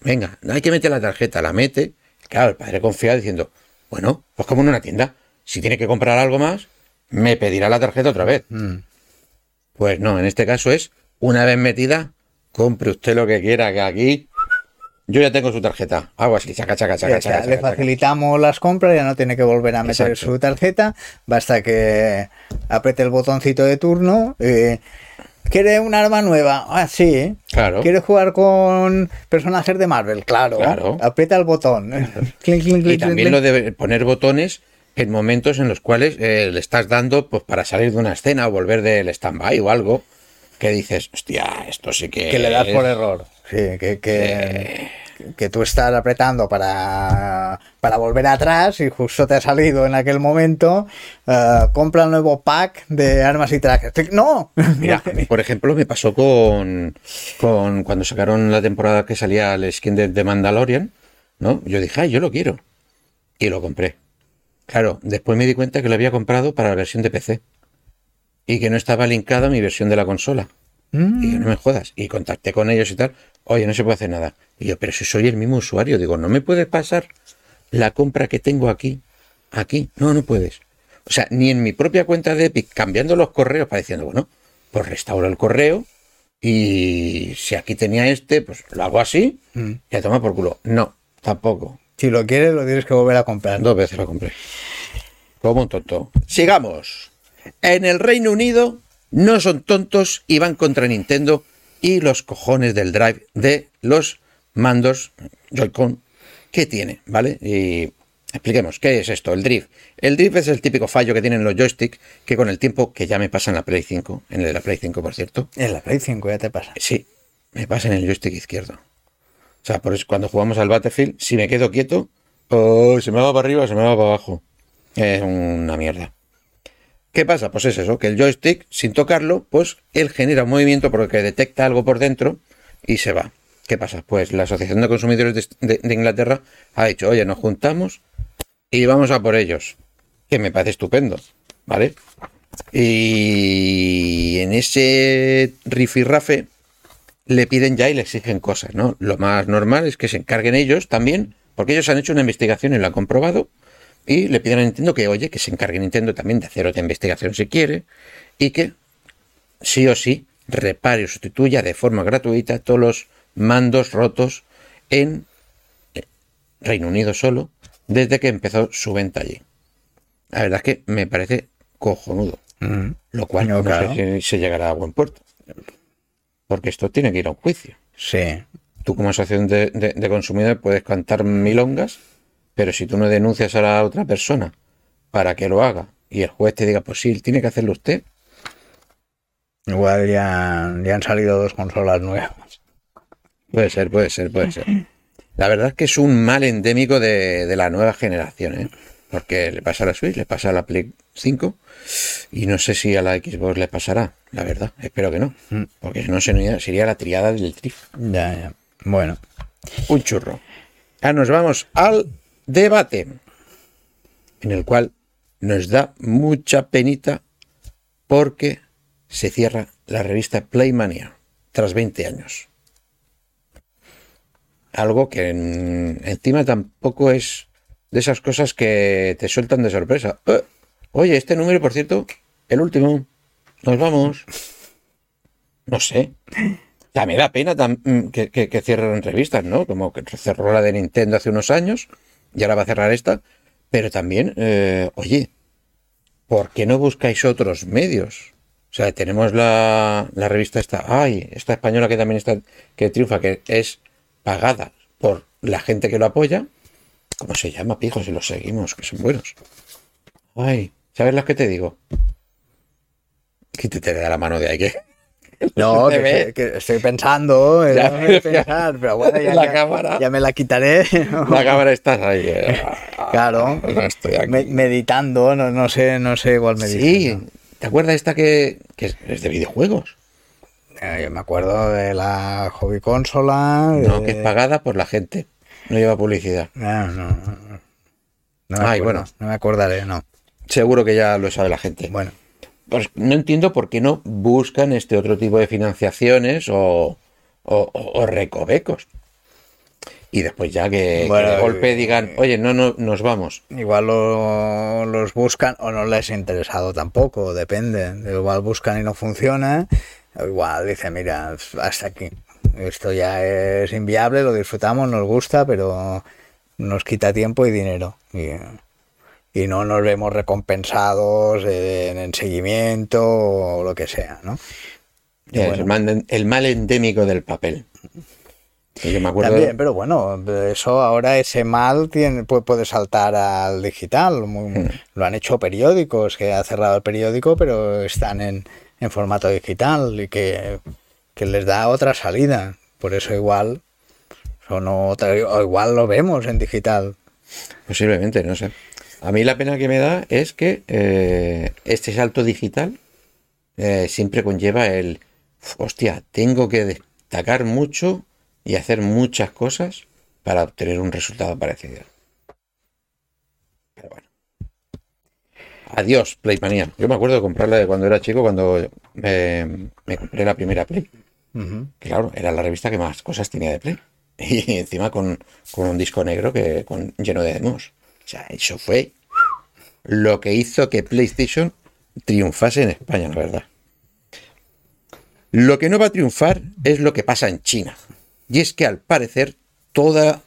Venga, hay que meter la tarjeta, la mete. Claro, el padre confía diciendo, bueno, pues como en una tienda, si tiene que comprar algo más, me pedirá la tarjeta otra vez. Mm. Pues no, en este caso es, una vez metida, compre usted lo que quiera, que aquí yo ya tengo su tarjeta. Hago así, chaca, chaca, chaca, chaca, chaca, le chaca. facilitamos las compras, ya no tiene que volver a meter Exacto. su tarjeta, basta que apriete el botoncito de turno. eh, ¿Quiere un arma nueva? Ah, sí. Claro. ¿Quiere jugar con personajes de Marvel? Claro. Claro. Aprieta el botón. <laughs> Clink, clink, Y clink, también clink, lo de poner botones en momentos en los cuales eh, le estás dando pues para salir de una escena o volver del stand-by o algo que dices, hostia, esto sí que... que le das por error. Sí, que, que, que tú estás apretando para, para volver atrás y justo te ha salido en aquel momento, eh, compra el nuevo pack de armas y trajes. ¡No! <laughs> Mira, a mí, por ejemplo, me pasó con, con cuando sacaron la temporada que salía el skin de, de Mandalorian, ¿no? Yo dije, ay, yo lo quiero. Y lo compré. Claro, después me di cuenta que lo había comprado para la versión de PC. Y que no estaba linkada a mi versión de la consola. Mm. Y yo, no me jodas. Y contacté con ellos y tal. Oye, no se puede hacer nada. Y yo, pero si soy el mismo usuario, digo, ¿no me puedes pasar la compra que tengo aquí? Aquí. No, no puedes. O sea, ni en mi propia cuenta de Epic, cambiando los correos, para diciendo, bueno, pues restauro el correo. Y si aquí tenía este, pues lo hago así. Mm. Y a tomar por culo. No, tampoco. Si lo quieres, lo tienes que volver a comprar. Dos veces lo compré. Como un tonto. Sigamos. En el Reino Unido no son tontos y van contra Nintendo y los cojones del drive de los mandos Joy-Con que tiene, ¿vale? Y expliquemos, ¿qué es esto? El drift. El drift es el típico fallo que tienen los joysticks que con el tiempo, que ya me pasa en la Play 5, en el de la Play 5, por cierto, En la Play 5 ya te pasa. Sí, me pasa en el joystick izquierdo. O sea, por eso cuando jugamos al Battlefield, si me quedo quieto, oh, se me va para arriba, se me va para abajo. Es una mierda. ¿Qué pasa? Pues es eso, que el joystick, sin tocarlo, pues él genera un movimiento porque detecta algo por dentro y se va. ¿Qué pasa? Pues la Asociación de Consumidores de, Inglaterra ha dicho, oye, nos juntamos y vamos a por ellos. Que me parece estupendo, ¿vale? Y en ese rifirrafe le piden ya y le exigen cosas, ¿no? Lo más normal es que se encarguen ellos también, porque ellos han hecho una investigación y lo han comprobado, y le piden a Nintendo que, oye, que se encargue Nintendo también de hacer otra investigación si quiere, y que sí o sí repare o sustituya de forma gratuita todos los mandos rotos en Reino Unido solo, desde que empezó su venta allí. La verdad es que me parece cojonudo, Mm. lo cual No, no, claro. sé si se llegará a buen puerto. Porque esto tiene que ir a un juicio. Sí. Tú como asociación de, de- de consumidores puedes cantar milongas, pero si tú no denuncias a la otra persona para que lo haga y el juez te diga, pues sí, tiene que hacerlo usted, Igual ya, ya han salido dos consolas nuevas. puede ser, puede ser, puede ser. La verdad es que es un mal endémico de, de la nueva generación, ¿eh? Porque le pasa a la Switch, le pasa a la Play 5 y no sé si a la Xbox le pasará, la verdad, espero que no, porque si no sería, sería la triada del drift. Ya, ya. Bueno. un churro. Ahora nos vamos al debate, en el cual nos da mucha penita porque se cierra la revista Playmania tras 20 años. Algo que en- encima tampoco es de esas cosas que te sueltan de sorpresa. Eh, oye, este número, por cierto, el último. Nos vamos. No sé. Ya me da pena que, que, que cierren revistas, ¿no? Como que cerró la de Nintendo hace unos años y ahora va a cerrar esta. Pero también, eh, oye, ¿por qué no buscáis otros medios O sea, tenemos la, la revista esta, ay, esta española que también está, que triunfa, que es pagada por la gente que lo apoya. ¿Cómo se llama, pijos? Si los seguimos, que son buenos. Ay, ¿sabes las que te digo? Quítate de la mano de ahí, <laughs> No, que, que estoy pensando, eh, Ya, déjame pensar, pero bueno, ya, <laughs> La ya- cámara. ya me la quitaré. la cámara estás ahí. eh. <laughs> Claro. No estoy aquí. Me- meditando, no, no sé, no sé igual meditando. Sí, ¿te acuerdas esta que, que es- de videojuegos? Eh, yo me acuerdo de la hobby consola. No, que es pagada por la gente. No lleva publicidad. No, no, no, no. No me Ay, acuerdo, bueno. No me acordaré, no. Seguro que ya lo sabe la gente. Bueno, Pues no entiendo por qué no buscan este otro tipo de financiaciones o, o- recovecos. Y después ya que, de golpe eh, digan, oye, no, no, nos vamos. igual lo- los buscan o no les ha interesado tampoco, depende. Igual buscan y no funciona. Igual dicen, mira, hasta aquí. Esto ya es inviable, lo disfrutamos, nos gusta, pero nos quita tiempo y dinero. Y, y no nos vemos recompensados en, en seguimiento o lo que sea, ¿no? Bueno. el, mal, el mal endémico del papel. Que yo me acuerdo. También, pero bueno, eso ahora ese mal tiene, puede, saltar al digital. Muy- Lo han hecho periódicos, que ha cerrado el periódico, pero están en, en formato digital y que, que les da otra salida. Por eso igual, son otra, o igual lo vemos en digital. Posiblemente, no sé. A mí la pena que me da es que eh, este salto digital eh, siempre conlleva el, hostia, tengo que destacar mucho y hacer muchas cosas para obtener un resultado parecido. Pero bueno. Adiós, Playmanía. Yo me acuerdo de comprarla de cuando era chico, cuando me, me compré la primera Play. Claro, era la revista que más cosas tenía de Play. <laughs> Y encima con, con un disco negro que con, lleno de demos. Sea, eso fue lo que hizo que PlayStation triunfase en España, la verdad. Lo que no va a triunfar es lo que pasa en China. Y es que al parecer toda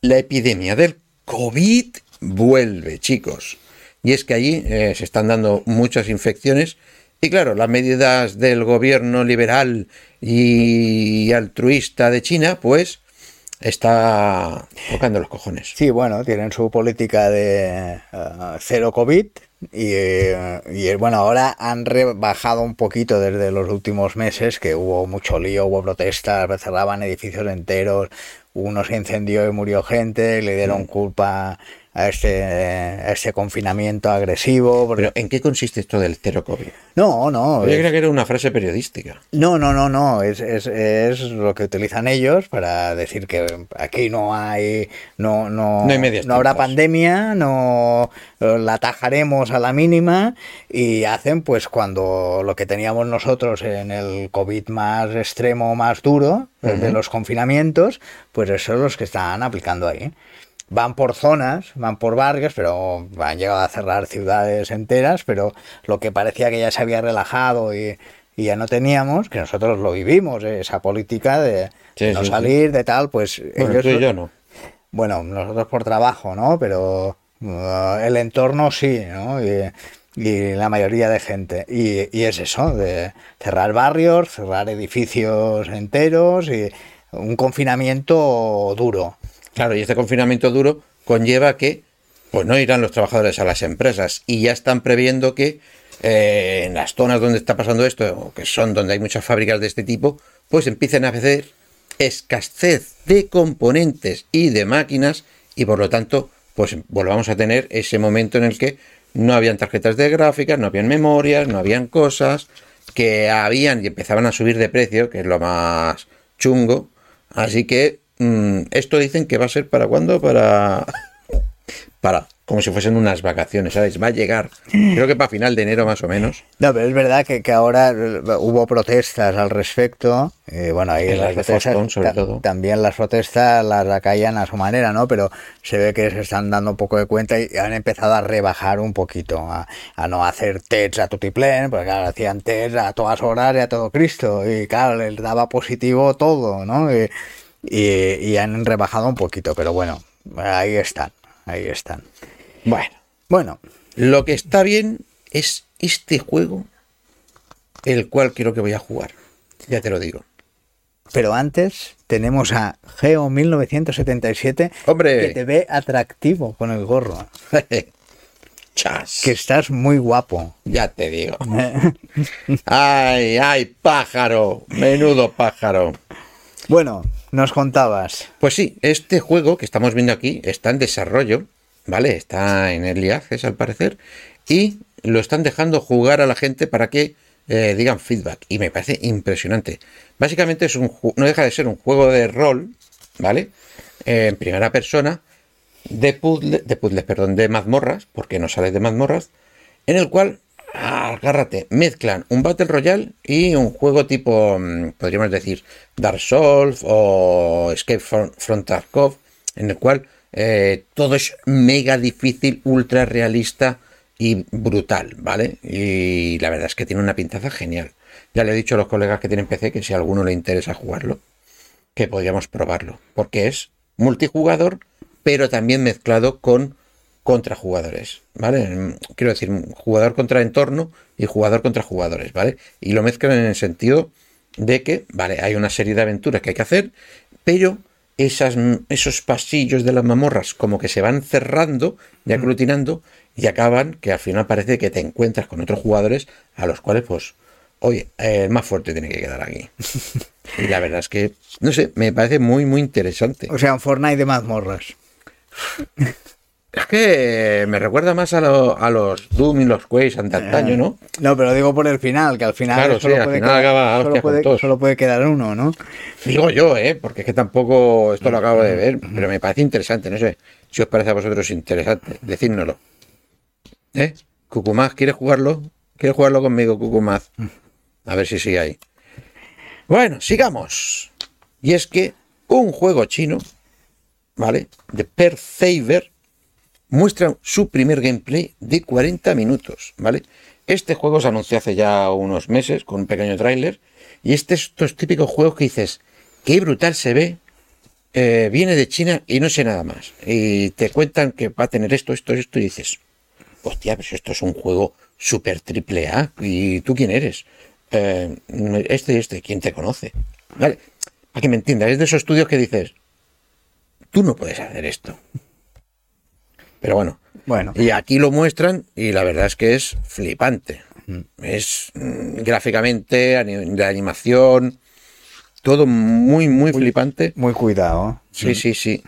la epidemia del COVID vuelve, chicos. Y es que allí eh, se están dando muchas infecciones y claro, las medidas del gobierno liberal y altruista de China, pues está tocando los cojones. Sí, bueno, tienen su política de eh, cero COVID y, eh, y, bueno, ahora han rebajado un poquito desde los últimos meses que hubo mucho lío, hubo protestas, cerraban edificios enteros, uno se incendió y murió gente, le dieron culpa a este, a este confinamiento agresivo. porque- Pero ¿en qué consiste esto del cero COVID? No, no. Yo es- creía que era una frase periodística. no, no, no, no. Es, es, es lo que utilizan ellos para decir que aquí no hay, no, no, No hay medias no habrá pandemia, no eh, la atajaremos a la mínima y hacen pues cuando lo que teníamos nosotros en el COVID más extremo, más duro, el de los confinamientos, pues eso es los que están aplicando ahí. Van por zonas, van por barrios, pero han llegado a cerrar ciudades enteras, pero lo que parecía que ya se había relajado y, y ya no teníamos, que nosotros lo vivimos, eh, esa política de Sí, no sí, sí. salir, de tal, pues Bueno, ellos- tú y yo no. bueno, nosotros por trabajo, ¿no? Pero uh, el entorno sí, ¿no? Y, y la mayoría de gente. Y, y es eso, de cerrar barrios, cerrar edificios enteros y un confinamiento duro. Claro, y este confinamiento duro conlleva que pues no irán los trabajadores a las empresas y ya están previendo que eh, en las zonas donde está pasando esto, o que son donde hay muchas fábricas de este tipo, pues empiecen a hacer escasez de componentes y de máquinas y por lo tanto pues volvamos a tener ese momento en el que no habían tarjetas de gráficas, no habían memorias, no habían cosas que habían y empezaban a subir de precio, que es lo más chungo. Así que mm, esto dicen que va a ser para cuándo? Para <laughs> para como si fuesen unas vacaciones, ¿sabes? Va a llegar, creo que para final de enero más o menos. No, pero es verdad que, que ahora eh, hubo protestas al respecto. eh, bueno, ahí En las protestas Boston, sobre todo. también las protestas las acallan a su manera, ¿no? Pero se ve que se están dando un poco de cuenta y han empezado a rebajar un poquito, a, a no hacer tests a tutiplén, porque claro, hacían tests a todas horas y a todo Cristo. Y claro, les daba positivo todo, ¿no? Y, y- y han rebajado un poquito, pero bueno, ahí están, ahí están. Bueno, Bueno, lo que está bien es este juego el cual creo que voy a jugar. Ya te lo digo. Pero antes tenemos a Geo 1977 Hombre. que te ve atractivo con el gorro. <laughs> Chas. Que estás muy guapo. Ya te digo. <laughs> Ay, ay, pájaro. Menudo pájaro. Bueno, nos contabas. Pues sí, este juego que estamos viendo aquí está en desarrollo, ¿vale? Está en Early Access al parecer y lo están dejando jugar a la gente para que eh, digan feedback y me parece impresionante. Básicamente es un no deja de ser un juego de rol, ¿vale? Eh, en primera persona de puzzle, de puzzles, perdón, de mazmorras, porque no sale de mazmorras, en el cual, agárrate, mezclan un Battle Royale y un juego tipo, mm, podríamos decir, Dark Souls o Escape from, from Tarkov, en el cual eh, todo es mega difícil, ultra realista y brutal, ¿vale? Y la verdad es que tiene una pintaza genial. Ya le he dicho a los colegas que tienen PC que si a alguno le interesa jugarlo, que podríamos probarlo, porque es multijugador, pero también mezclado con contrajugadores, ¿vale? Mm, Quiero decir, jugador contra entorno y jugador contra jugadores, ¿vale? Y lo mezclan en el sentido de que, vale, hay una serie de aventuras que hay que hacer, pero esas, esos pasillos de las mamorras como que se van cerrando y aglutinando y acaban que al final parece que te encuentras con otros jugadores a los cuales, pues, oye, el más fuerte tiene que quedar aquí. Y la verdad es que, no sé, me parece muy, muy interesante. O sea, un Fortnite de mazmorras. <laughs> Es que me recuerda más a, lo- a los Doom y los Quake de antaño, ¿no? No, pero digo por el final, que al final Claro, solo, sí, al puede, final quedar, acaba solo hostia con puede- todos. solo puede quedar uno, ¿no? Digo yo, ¿eh? Porque es que tampoco esto lo acabo de ver, pero me parece interesante, no sé si os parece a vosotros interesante, decídnoslo. ¿Eh? Cucumaz, ¿quieres jugarlo? ¿Quieres jugarlo conmigo, Cucumaz? A ver si sigue ahí. Bueno, sigamos. Y es que un juego chino, ¿vale? De Per Saber muestra su primer gameplay de 40 minutos, ¿vale? Este juego se anunció hace ya unos meses con un pequeño tráiler y este es estos típicos juegos que dices, qué brutal se ve, eh, viene de China y no sé nada más. Y te cuentan que va a tener esto, esto, esto y dices, hostia, pero esto es un juego super triple A y tú quién eres. Eh, este y este, ¿quién te conoce? ¿Vale? Para que me entiendas, es de esos estudios que dices, tú no puedes hacer esto. Pero bueno, Bueno, y aquí lo muestran y la verdad es que es flipante. Es mm, gráficamente, de animación, todo muy, muy flipante. muy cuidado. Sí, sí, sí.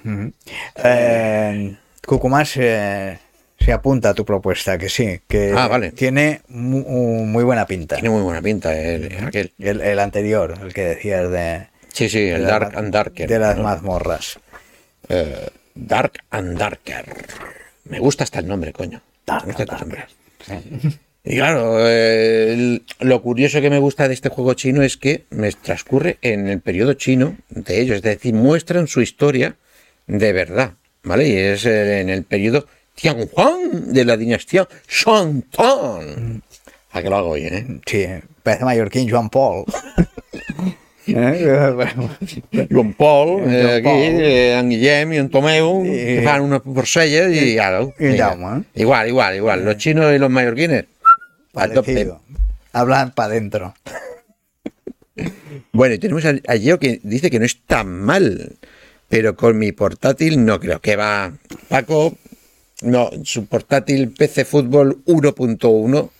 Eh, Cucumás se, se apunta a tu propuesta, que sí, que Ah, vale. tiene mu- muy, buena pinta. Tiene muy buena pinta el, aquel. El, el anterior, el que decías de, Sí, sí, el de Dark la- and Darker. de las ¿no? mazmorras. Eh, Dark and Darker. Me gusta hasta el nombre, coño. Me gusta hasta el nombre. Y claro, eh, lo curioso que me gusta de este juego chino es que me transcurre en el periodo chino de ellos, es decir, muestran su historia de verdad, ¿vale? Y es eh, en el periodo Tianhuang de la dinastía Shantan. A que lo hago bien, ¿eh? Sí, parece mallorquín Joan Paul. <laughs> Eh, bueno, Joan Paul, eh, Joan aquí, eh, en Guillem y en Tomeu, I- que fan porcelles y, claro, i mira, Jaume, eh? igual, igual, igual. Los chinos y los mallorquines, al tope. parecido. Hablan para adentro. <laughs> Bueno, y tenemos a, a Gio que dice que no es tan mal, pero con mi portátil no creo que va. Paco, no, su portátil PC Fútbol 1.1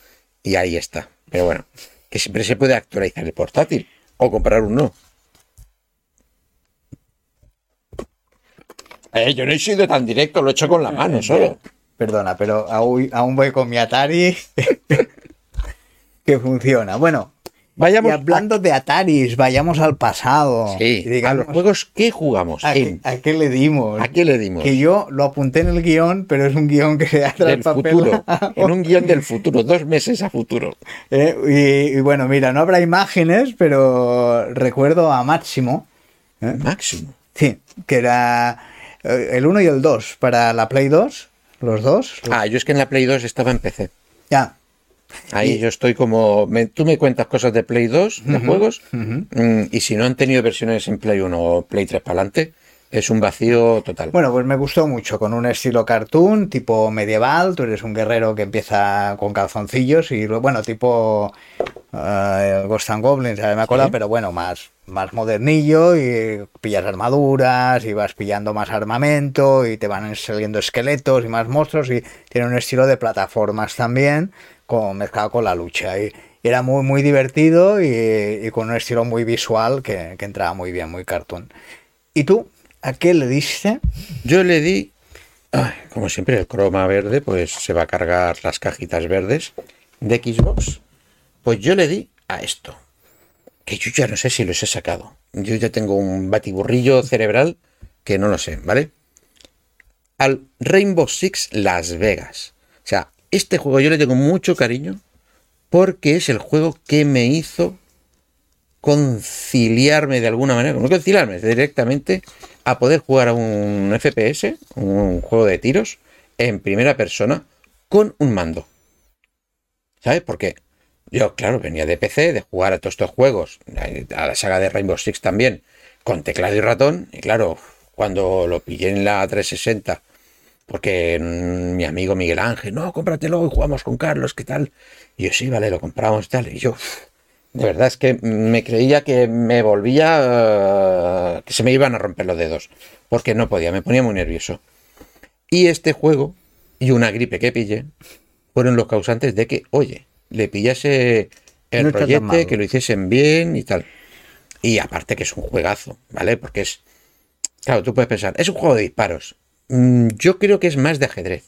y ahí está. Pero bueno, que siempre se puede actualizar el portátil o comprar uno. Eh, yo no he sido tan directo, lo he hecho con la mano solo. Perdona, pero aún, aún voy con mi Atari <laughs> que funciona. Bueno, Vayamos y hablando de Ataris, vayamos al pasado. Sí, a los juegos que jugamos. ¿a, qué, en- a qué le dimos? ¿A qué le dimos? Que yo lo apunté en el guion, pero es un guion que se ha Del futuro. traspapelado. <laughs> En un guion del futuro, dos meses a futuro. Eh, y, y bueno, mira, no habrá imágenes, pero recuerdo a Máximo, ¿eh? Máximo. sí, que era eh, el 1 y el 2 para la Play 2, los dos. Ah, yo es que en la Play 2 estaba en PC. Ya, Ahí Y- yo estoy como. me- tú me cuentas cosas de Play 2, de juegos, mm, y si no han tenido versiones en Play 1 o Play 3 para adelante, es un vacío total. Bueno, pues me gustó mucho, con un estilo cartoon, tipo medieval. Tú eres un guerrero que empieza con calzoncillos y, bueno, tipo uh, Ghost and Goblins, me acuerdo, pero bueno, más, más modernillo y pillas armaduras y vas pillando más armamento y te van saliendo esqueletos y más monstruos y tiene un estilo de plataformas también, con, mezclado con la lucha. Y, era muy, muy divertido y, con un estilo muy visual que, entraba muy bien, muy cartoon. ¿Y tú? ¿A qué le diste? Yo le di, como siempre, el croma verde, pues se va a cargar las cajitas verdes de Xbox. Pues yo le di a esto. Que yo ya no sé si los he sacado. Yo ya tengo un batiburrillo cerebral que no lo sé, ¿vale? Al Rainbow Six Las Vegas. O sea, este juego yo le tengo mucho cariño porque es el juego que me hizo conciliarme de alguna manera, no conciliarme directamente a poder jugar a un FPS, un juego de tiros, en primera persona, con un mando. ¿Sabes? Porque yo, claro, venía de PC, de jugar a todos estos juegos, a la saga de Rainbow Six también, con teclado y ratón, y claro, cuando lo pillé en la 360, porque mi amigo Miguel Ángel, no, cómpratelo y jugamos con Carlos, ¿qué tal? Y yo, sí, vale, lo compramos y tal, y yo, de verdad es que me creía que me volvía. Eh, que se me iban a romper los dedos. Porque no podía, me ponía muy nervioso. Y este juego y una gripe que pillé fueron los causantes de que, oye, le pillase el proyecto, que lo hiciesen bien y tal. Y aparte que es un juegazo, ¿vale? Porque es. Claro, tú puedes pensar, es un juego de disparos. Mm, yo creo que es más de ajedrez.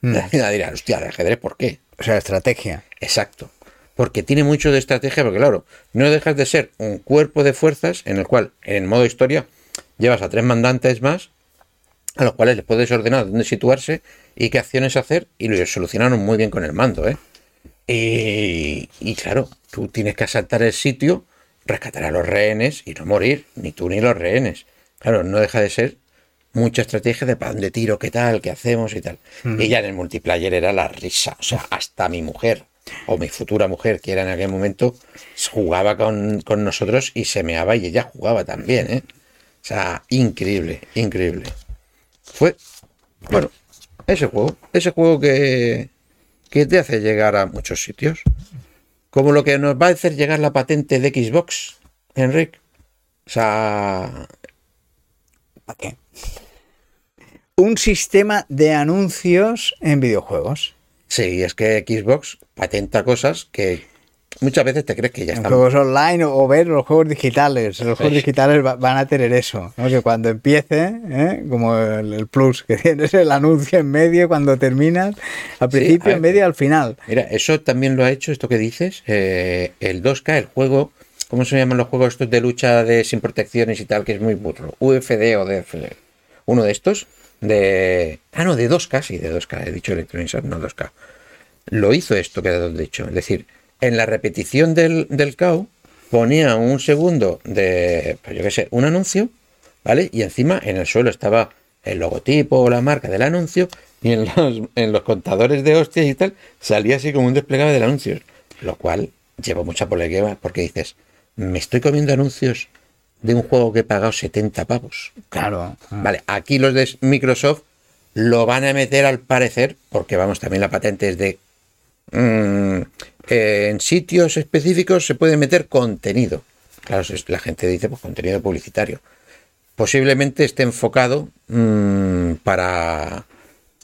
Mm. <laughs> dirá, hostia, de ajedrez, ¿por qué? O sea, estrategia. Exacto porque tiene mucho de estrategia, porque claro, no dejas de ser un cuerpo de fuerzas en el cual, en el modo historia, llevas a tres mandantes más, a los cuales les puedes ordenar dónde situarse y qué acciones hacer, y lo solucionaron muy bien con el mando, ¿eh? Y, claro, tú tienes que asaltar el sitio, rescatar a los rehenes y no morir, ni tú ni los rehenes. Claro, no deja de ser mucha estrategia de para dónde tiro, qué tal, qué hacemos y tal. Y ya en el multiplayer era la risa, o sea, hasta mi mujer o mi futura mujer, que era en aquel momento, jugaba con, nosotros y se meaba y ella jugaba también, ¿eh? O sea, increíble, increíble. Fue, bueno, ese juego, ese juego que, que te hace llegar a muchos sitios. Como lo que nos va a hacer llegar la patente de Xbox, Enric. O sea... ¿Para qué? Un sistema de anuncios en videojuegos. Sí, es que Xbox patenta cosas que muchas veces te crees que ya están. Juegos online o, ver los juegos digitales. Los juegos digitales van a tener eso. Que cuando empiece, ¿eh? como el, plus, que <laughs> tienes el anuncio en medio cuando terminas, al principio, en medio, al final. Mira, eso también lo ha hecho, esto que dices, eh, el 2K, el juego. ¿Cómo se llaman los juegos estos de lucha de sin protecciones y tal? Que es muy burro. UFD o DFD. Uno de estos de... Ah, no, de 2K, sí, de 2K, he dicho Electronic no 2K. Lo hizo esto que he dicho, es decir, en la repetición del, del CAO ponía un segundo de, pues yo qué sé, un anuncio, ¿vale? Y encima en el suelo estaba el logotipo o la marca del anuncio y en los, en los contadores de hostias y tal salía así como un desplegado del anuncio, lo cual lleva mucha polémica porque dices, me estoy comiendo anuncios de un juego que he pagado 70 pavos. Claro. Vale, aquí los de Microsoft lo van a meter al parecer, porque vamos, también la patente es de... Mm, eh, en sitios específicos se puede meter contenido. Claro, la gente dice, pues contenido publicitario. Posiblemente esté enfocado mm, para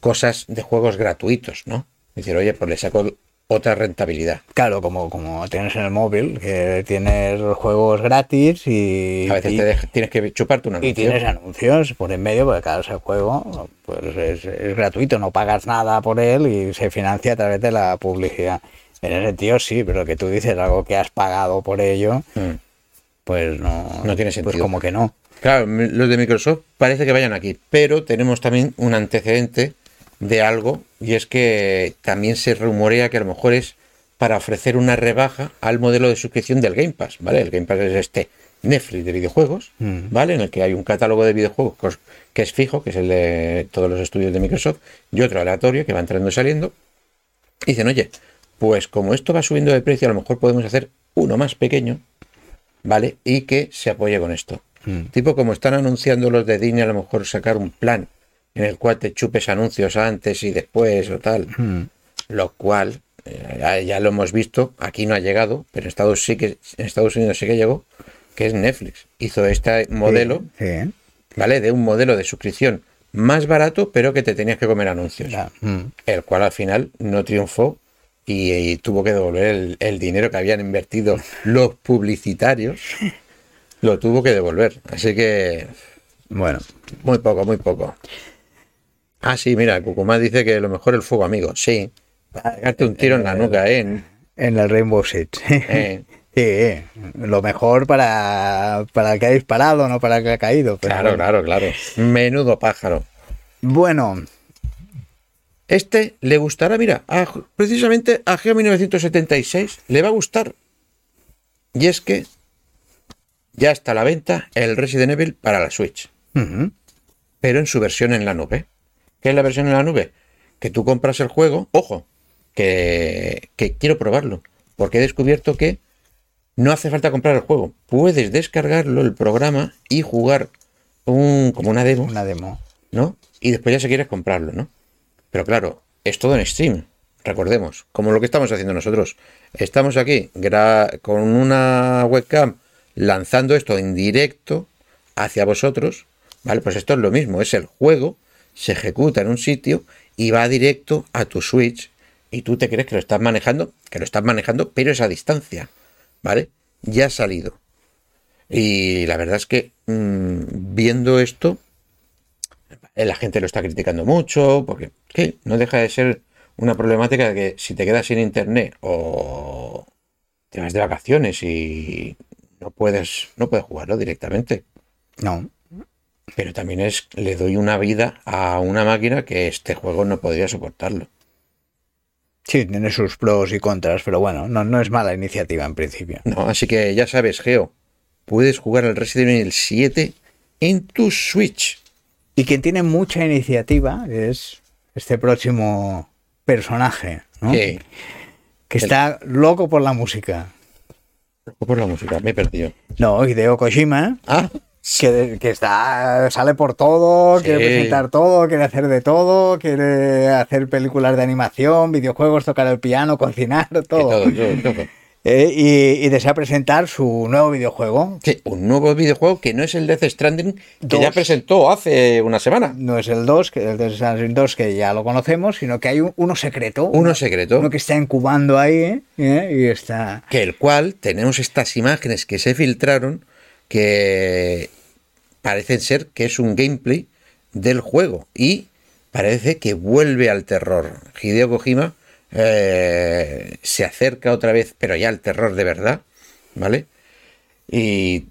cosas de juegos gratuitos, ¿no? Decir, oye, pues le saco otra rentabilidad. Claro, como, como tienes en el móvil, que tienes juegos gratis y... A veces te tienes que chuparte un anuncio. Y tienes anuncios por en medio, porque cada juego pues es, gratuito, no pagas nada por él y se financia a través de la publicidad. En ese sentido sí, pero que tú dices algo que has pagado por ello, mm. pues no, no tiene pues sentido. Pues como que no. Claro, los de Microsoft parece que vayan aquí, pero tenemos también un antecedente de algo y es que también se rumorea que a lo mejor es para ofrecer una rebaja al modelo de suscripción del Game Pass, ¿vale? El Game Pass es este Netflix de videojuegos, mm. ¿vale? En el que hay un catálogo de videojuegos que es fijo, que es el de todos los estudios de Microsoft, y otro aleatorio que va entrando y saliendo. Y dicen, oye, pues como esto va subiendo de precio, a lo mejor podemos hacer uno más pequeño, ¿vale? Y que se apoye con esto. Mm. Tipo como están anunciando los de Disney, a lo mejor sacar un plan en el cual te chupes anuncios antes y después o tal. Mm. Lo cual, eh, ya, lo hemos visto, aquí no ha llegado, pero en Estados, sí que, en Estados Unidos sí que llegó, que es Netflix. Hizo este modelo, Sí, sí. ¿vale? De un modelo de suscripción más barato, pero que te tenías que comer anuncios. Ya. Mm. El cual al final no triunfó y, y tuvo que devolver el, el dinero que habían invertido <laughs> los publicitarios. Lo tuvo que devolver. Así que Bueno, muy poco, muy poco. Ah, sí, mira, Cucumá dice que lo mejor el fuego amigo. Sí. Para pegarte un tiro en la nuca, ¿eh? en el Rainbow Six. <laughs> Eh, Sí, lo mejor para, para el que ha disparado, no para el que ha caído. pero claro, bueno. claro, claro. Menudo pájaro. Bueno, Este le gustará, mira, a- precisamente a Geo 1976 le va a gustar. Y es que ya está a la venta el Resident Evil para la Switch, pero en su versión en la nube. ¿Qué es la versión en la nube? Que tú compras el juego, ojo, que, que quiero probarlo, porque he descubierto que no hace falta comprar el juego. Puedes descargarlo, el programa, y jugar un, como una demo. una demo. ¿no? Y después ya si quieres comprarlo, ¿no? Pero claro, es todo en stream, recordemos, como lo que estamos haciendo nosotros. Estamos aquí con una webcam lanzando esto en directo hacia vosotros, ¿vale? Pues esto es lo mismo, es el juego, se ejecuta en un sitio y va directo a tu Switch y tú te crees que lo estás manejando, que lo estás manejando, pero es a distancia, ¿vale? Ya ha salido. Y la verdad es que mm, viendo esto, eh, la gente lo está criticando mucho, porque no deja de ser una problemática de que si te quedas sin internet o te vas de vacaciones y no puedes, no puedes jugarlo directamente. No, Pero también es, le doy una vida a una máquina que este juego no podría soportarlo. sí, tiene sus pros y contras, pero bueno, no, no es mala iniciativa en principio. No, así que ya sabes, Geo, puedes jugar al Resident Evil 7 en tu Switch. Y quien tiene mucha iniciativa es este próximo personaje, ¿no? Que que está loco por la música. por la música, me he perdido. No, Hideo Kojima, Ah, que, que está, sale por todo, Sí. quiere presentar todo, quiere hacer de todo, quiere hacer películas de animación, videojuegos, tocar el piano, <laughs> cocinar, todo. todo, todo, todo. Eh, y, y desea presentar su nuevo videojuego. Sí, un nuevo videojuego que no es el Death Stranding que Dos. ya presentó hace una semana. No es el 2, que el de Assassin's 2 que ya lo conocemos, sino que hay un- uno secreto. Uno secreto. Uno que está incubando ahí ¿eh? y está... Que el cual tenemos estas imágenes que se filtraron que parecen ser que es un gameplay del juego y parece que vuelve al terror. Hideo Kojima eh, se acerca otra vez, pero ya al terror de verdad, ¿vale? Y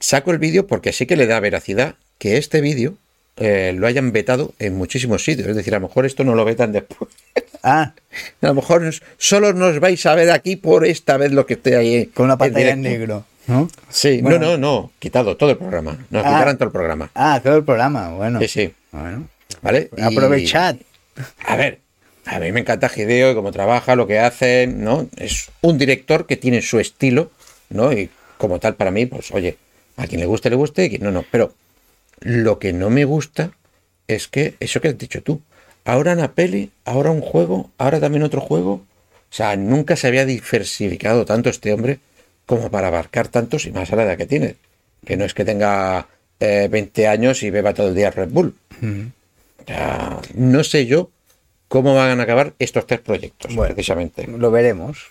saco el vídeo porque sí que le da veracidad que este vídeo eh, lo hayan vetado en muchísimos sitios. Es decir, a lo mejor esto no lo vetan después. <laughs> Ah, A lo mejor solo nos vais a ver aquí por esta vez lo que esté ahí. con una pantalla en negro. ¿No? Sí, Bueno. no, no, no, quitado todo el programa. Nos Ah. quitarán todo el programa. Ah, todo el programa, bueno. Sí, sí. Bueno, ¿Vale? Y- aprovechad. A ver, a mí me encanta Hideo y cómo trabaja, lo que hace, ¿no? Es un director que tiene su estilo, ¿no? Y como tal, para mí, pues oye, a quien le guste, le guste, y quien no, no. Pero lo que no me gusta es que eso que has dicho tú. Ahora una peli, ahora un juego, ahora también otro juego. O sea, nunca se había diversificado tanto este hombre como para abarcar tantos y más a la edad que tiene. Que no es que tenga eh, 20 años y beba todo el día Red Bull. Sea, no sé yo cómo van a acabar estos tres proyectos, Bueno. precisamente. Lo veremos.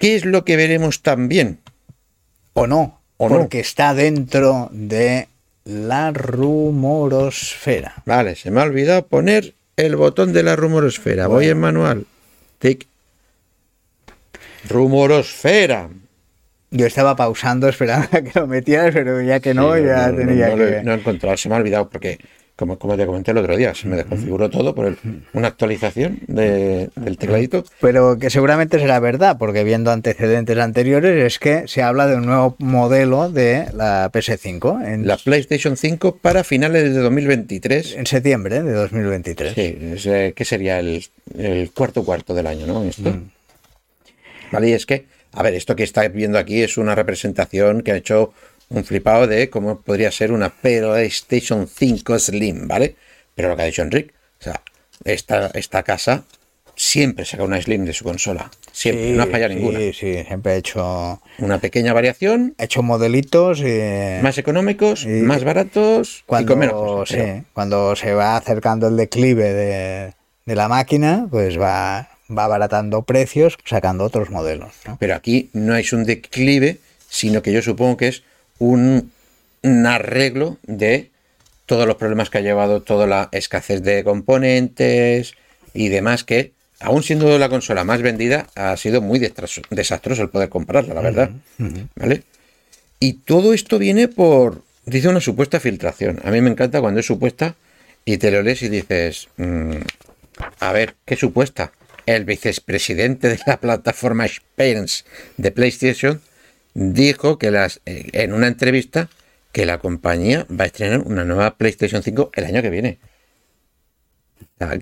¿Qué es lo que veremos también? O no. O no. porque está dentro de la rumorosfera. Vale, se me ha olvidado poner el botón de la rumorosfera. Voy en manual. Tic. Rumorosfera. Yo estaba pausando esperando a <laughs> que lo metieras, pero ya que no, Sí, ya no, tenía no lo he- que... no he encontrado, se me ha olvidado porque, como, como te comenté el otro día, se me desconfiguró todo por el- una actualización de- del tecladito. Pero que seguramente será verdad, porque viendo antecedentes anteriores es que se habla de un nuevo modelo de la PS5 en, La PlayStation 5 para finales de 2023. en septiembre de 2023. Sí, es, eh, ¿qué sería el, el cuarto cuarto del año, no? Esto. Mm. Vale, y es que, a ver, esto que estáis viendo aquí es una representación que ha hecho un flipado de cómo podría ser una PlayStation 5 Slim, ¿vale? Pero lo que ha dicho Enric, o sea, esta, esta casa siempre saca una Slim de su consola. Siempre, Sí, no ha fallado sí, ninguna. Sí, siempre he hecho, Una pequeña variación, he hecho modelitos y más económicos, y- más baratos cuando, y con menos cosas. sí, cuando se va acercando el declive de, de la máquina, pues va, va abaratando precios sacando otros modelos. ¿no? Pero aquí no es un declive, sino que yo supongo que es un, un arreglo de todos los problemas que ha llevado toda la escasez de componentes y demás que, aún siendo la consola más vendida, ha sido muy desastroso, desastroso el poder comprarla, la verdad. ¿Vale? Y todo esto viene por, dice una supuesta filtración. A mí me encanta cuando es supuesta y te lo lees y dices, mm, a ver, ¿qué supuesta? El vicepresidente de la plataforma Spence de PlayStation dijo que las, eh, en una entrevista que la compañía va a estrenar una nueva PlayStation 5 el año que viene.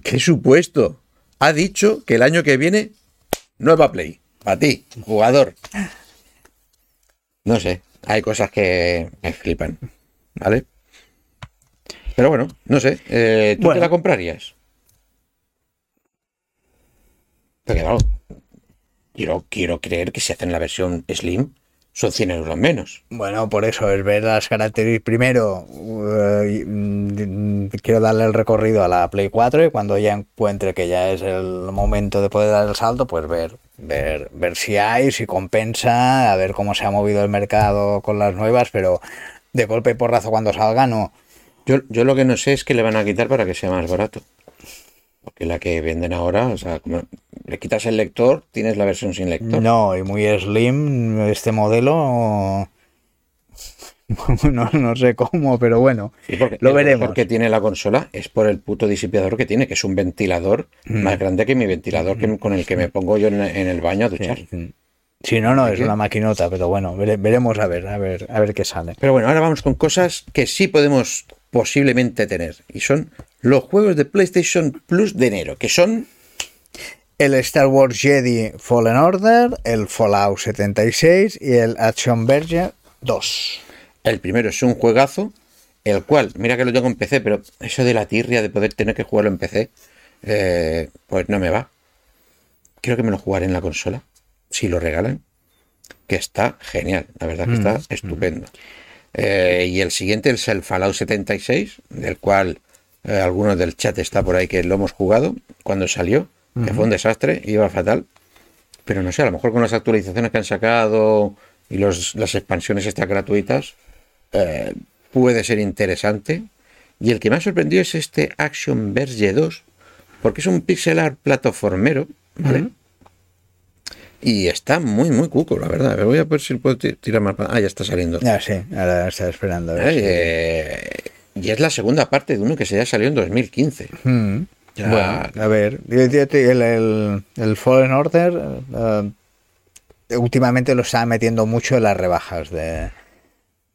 ¿Qué supuesto? Ha dicho que el año que viene nueva Play. Para ti, jugador. No sé, hay cosas que me flipan. ¿Vale? Pero bueno, no sé. eh, ¿Tú Bueno. te la comprarías? Porque claro, quiero, quiero creer que si hacen la versión Slim son 100 euros menos. Bueno, por eso es ver las características. Primero, eh, mm, quiero darle el recorrido a la Play 4 y cuando ya encuentre que ya es el momento de poder dar el salto, pues ver, ver, ver si hay, si compensa, a ver cómo se ha movido el mercado con las nuevas, pero de golpe y porrazo cuando salga, no. Yo, yo lo que no sé es que le van a quitar para que sea más barato. Porque la que venden ahora, o sea, como le quitas el lector, tienes la versión sin lector. No, y muy slim este modelo. <laughs> No, no sé cómo, pero bueno, Sí, porque lo veremos. mejor que tiene la consola es por el puto disipador que tiene, que es un ventilador Mm. más grande que mi ventilador que, con el que me pongo yo en, en el baño a duchar. Si no, no, es qué? una maquinota, pero bueno, vere- veremos a ver, a ver, a ver qué sale. Pero bueno, ahora vamos con cosas que sí podemos posiblemente tener. Y son los juegos de PlayStation Plus de enero, que son El Star Wars Jedi Fallen Order, el Fallout 76 y el Action Verge 2. El primero es un juegazo, el cual, mira que lo tengo en PC, pero eso de la tirria de poder tener que jugarlo en PC, eh, pues no me va. Creo que me lo jugaré en la consola, si lo regalan, que está genial, la verdad que está estupendo. Eh, y el siguiente es el Fallout 76, del cual eh, algunos del chat está por ahí que lo hemos jugado cuando salió, que fue un desastre, iba fatal. Pero no sé, a lo mejor con las actualizaciones que han sacado y los, las expansiones estas gratuitas, eh, puede ser interesante. Y el que me ha sorprendido es este Action Verge 2, porque es un pixel art plataformero, ¿vale? Y está muy, muy cuco, la verdad. Voy a ver si puedo ti- tirar más. Ah, ya está saliendo. Ya sí, ahora está esperando. a ver si- Eh, y es la segunda parte de uno que se ya salió en 2015. Mm. Ya. Bueno, a ver, el, el- el Fallen Order eh, últimamente lo está metiendo mucho en las rebajas de,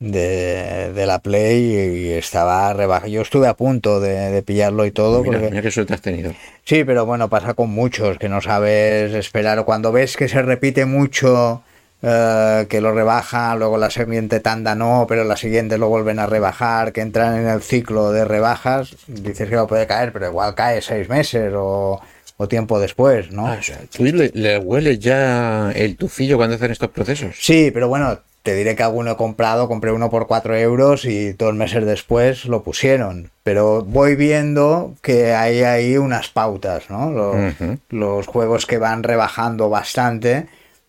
de, de la Play y estaba rebaja. Yo estuve a punto de, de pillarlo y todo. Mira, porque- mira qué suerte has tenido. Sí, pero bueno, pasa con muchos que no sabes esperar. O Cuando ves que se repite mucho, eh, que lo rebaja, luego la siguiente tanda no, pero la siguiente lo vuelven a rebajar, que entran en el ciclo de rebajas, dices que no puede caer, pero igual cae seis meses o, o tiempo después, ¿no? Ah, o sea, ¿Tú le, le hueles ya el tufillo cuando hacen estos procesos? Sí, pero bueno, te diré que alguno he comprado, compré uno por 4 euros y dos meses después lo pusieron. Pero voy viendo que hay ahí unas pautas, ¿no? Los, juegos que van rebajando bastante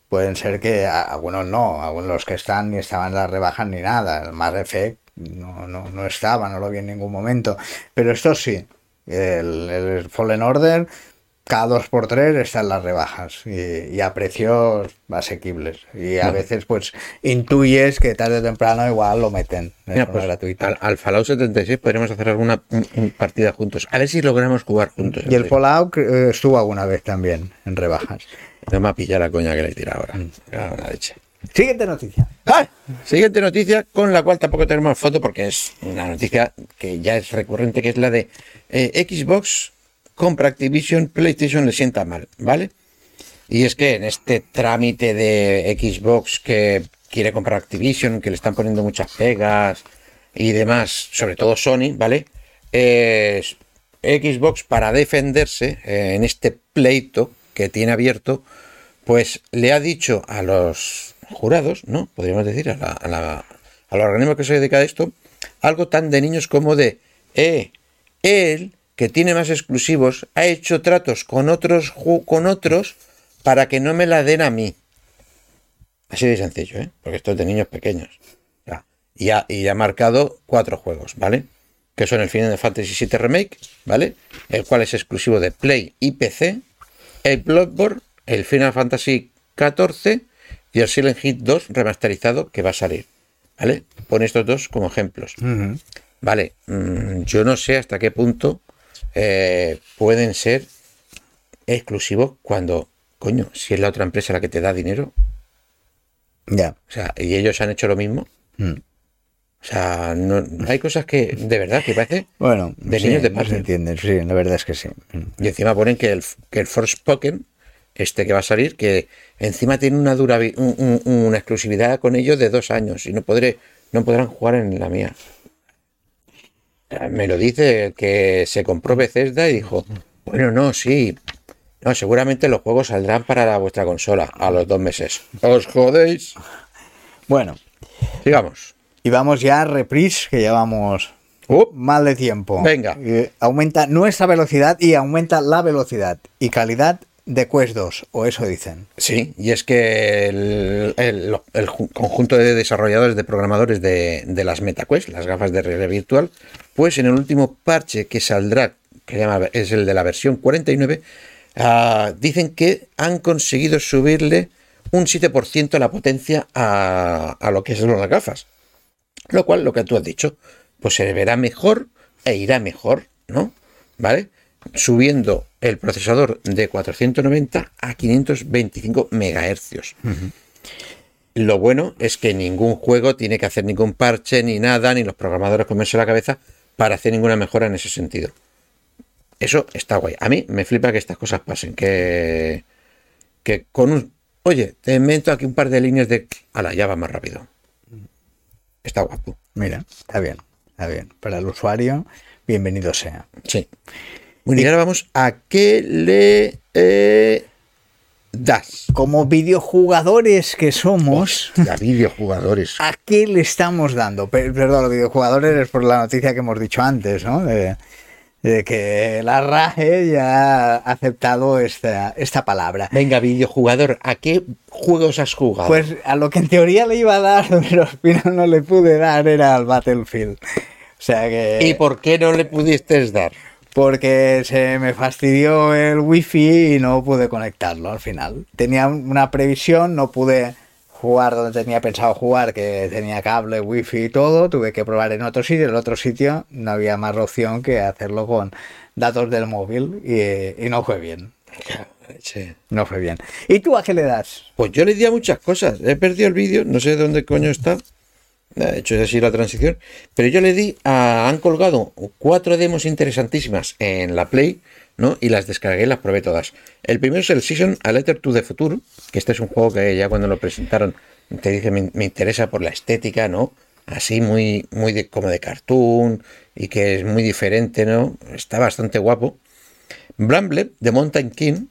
pueden ser que algunos no, algunos los que están ni estaban las rebajas ni nada. El Mass Effect no, no, no estaba, no lo vi en ningún momento. Pero esto sí, el, el Fallen Order cada dos por tres están las rebajas y, y a precios asequibles. Y a veces pues intuyes que tarde o temprano igual lo meten de Mira, forma pues, gratuita. al, al Fallout 76 podríamos hacer alguna un- un partida juntos. A ver si logramos jugar juntos. Y el Fallout eh, estuvo alguna vez también en rebajas. No me pillar la coña que le tira ahora. Mm. La leche. Siguiente noticia. ¡Ah! Siguiente noticia, con la cual tampoco tenemos foto porque es una noticia que ya es recurrente, que es la de eh, Xbox compra Activision, PlayStation le sienta mal, ¿vale? Y es que en este trámite de Xbox que quiere comprar Activision, que le están poniendo muchas pegas y demás, sobre todo Sony, ¿vale? Es Xbox para defenderse eh, en este pleito que tiene abierto, pues le ha dicho a los jurados, ¿no? Podríamos decir, a la, a la- al organismo que se dedica a esto, algo tan de niños como de, eh, él, que tiene más exclusivos, ha hecho tratos con otros, con otros para que no me la den a mí. Así de sencillo, ¿eh? Porque esto es de niños pequeños. Ya. Y, ha, y ha marcado cuatro juegos, ¿vale? Que son el Final Fantasy VII Remake, ¿vale? El cual es exclusivo de Play y PC. El Bloodborne, el Final Fantasy XIV y el Silent Hill 2 remasterizado que va a salir, ¿vale? Pone estos dos como ejemplos. Vale, mm, yo no sé hasta qué punto eh, pueden ser exclusivos cuando, coño, si es la otra empresa la que te da dinero, Ya. o sea, y ellos han hecho lo mismo. Mm. O sea, no, hay cosas que de verdad que parece. Bueno, De sí, niños de no se entienden, sí, la verdad es que sí. Y encima ponen que el, que el Forspoken, este que va a salir, que encima tiene una duravi- un- un- una exclusividad con ellos de dos años y no podré, no podrán jugar en la mía. Eh, Me lo dice que se compró Bethesda y dijo, bueno, no, sí. No, seguramente los juegos saldrán para la- vuestra consola a los dos meses. ¡Os jodéis! Bueno, Sigamos. y vamos ya a Reprise, que llevamos Uh, mal de tiempo. Venga. Y aumenta nuestra velocidad y aumenta la velocidad y calidad de Quest 2, o eso dicen. Sí, y es que el, el- el ju- conjunto de desarrolladores, de programadores de, de las MetaQuest, las gafas de realidad virtual, pues en el último parche que saldrá, que llama- es el de la versión 49, ah, dicen que han conseguido subirle un 7% la potencia a, a lo que son las gafas. Lo cual, lo que tú has dicho, pues se verá mejor e irá mejor, ¿no? ¿Vale? Subiendo el procesador de 490 a 525 megahercios. Lo bueno es que ningún juego tiene que hacer ningún parche ni nada, ni los programadores comerse la cabeza para hacer ninguna mejora en ese sentido. Eso está guay. A mí me flipa que estas cosas pasen, que, que con un... Oye, te invento aquí un par de líneas de... Ala, ya va más rápido. Está guapo. Mira, está bien, está bien. Para el usuario, bienvenido sea. Sí. Bueno, y ahora vamos a qué le eh, das. Como videojugadores que somos, A videojugadores. ¿a qué le estamos dando? Pe- Perdón, los videojugadores es por la noticia que hemos dicho antes, ¿no? De, de que la RAE ya ha aceptado esta, esta palabra. Venga, videojugador, ¿a qué juegos has jugado? Pues a lo que en teoría le iba a dar, <laughs> pero al final no le pude dar, era al Battlefield. O sea que... ¿Y por qué no le pudiste dar? Porque se me fastidió el wifi y no pude conectarlo al final. Tenía una previsión, no pude jugar donde tenía pensado jugar, que tenía cable, wifi y todo, tuve que probar en otro sitio, en el otro sitio no había más opción que hacerlo con datos del móvil y, y no fue bien, Sí. no fue bien. ¿Y tú a qué le das? Pues yo le di a muchas cosas. He perdido el vídeo, no sé dónde coño está. He hecho así la transición. Pero yo le di a. Han colgado cuatro demos interesantísimas en la Play, ¿no? Y las descargué y las probé todas. El primero es el Season A Letter to the Future, que este es un juego que ya cuando lo presentaron te dije me, interesa por la estética, ¿no? Así muy, muy como de cartoon y que es muy diferente, ¿no? Está bastante guapo. Bramble de Mountain King,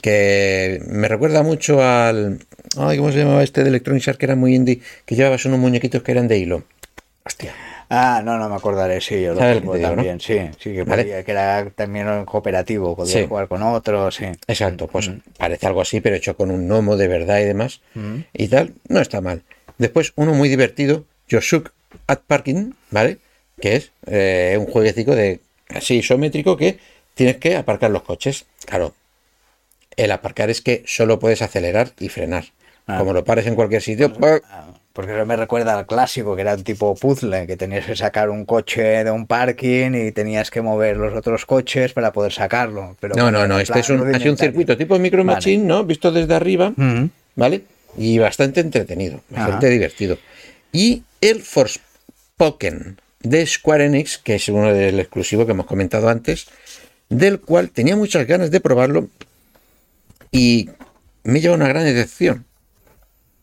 que me recuerda mucho al. Ay, ¿cómo se llamaba este de Electronic Arts que era muy indie? Que llevabas unos muñequitos que eran de hilo. Hostia. Ah, no, no me acordaré, sí, yo lo ¿Sabes lo tengo te digo, también, sí, sí, que, Vale. podía- que era también cooperativo, podía Sí. jugar con otros, sí. Exacto, pues parece algo así, pero hecho con un gnomo de verdad y demás. Y tal, no está mal. Después, uno muy divertido, Yoshuk at Parking, ¿vale? Que es eh, un jueguecito de así isométrico que tienes que aparcar los coches. Claro, el aparcar es que solo puedes acelerar y frenar. Ah. Como lo pares en cualquier sitio, ¡pum! Ah, Porque eso me recuerda al clásico, que era un tipo puzzle, que tenías que sacar un coche de un parking y tenías que mover los otros coches para poder sacarlo. Pero No, no, no, este es un, circuito tipo Micro Vale. Machine, ¿no? Visto desde arriba. ¿vale? Y bastante entretenido, bastante Ajá. divertido. Y el Forspoken de Square Enix, que es uno del exclusivo que hemos comentado antes, del cual tenía muchas ganas de probarlo y me lleva una gran decepción.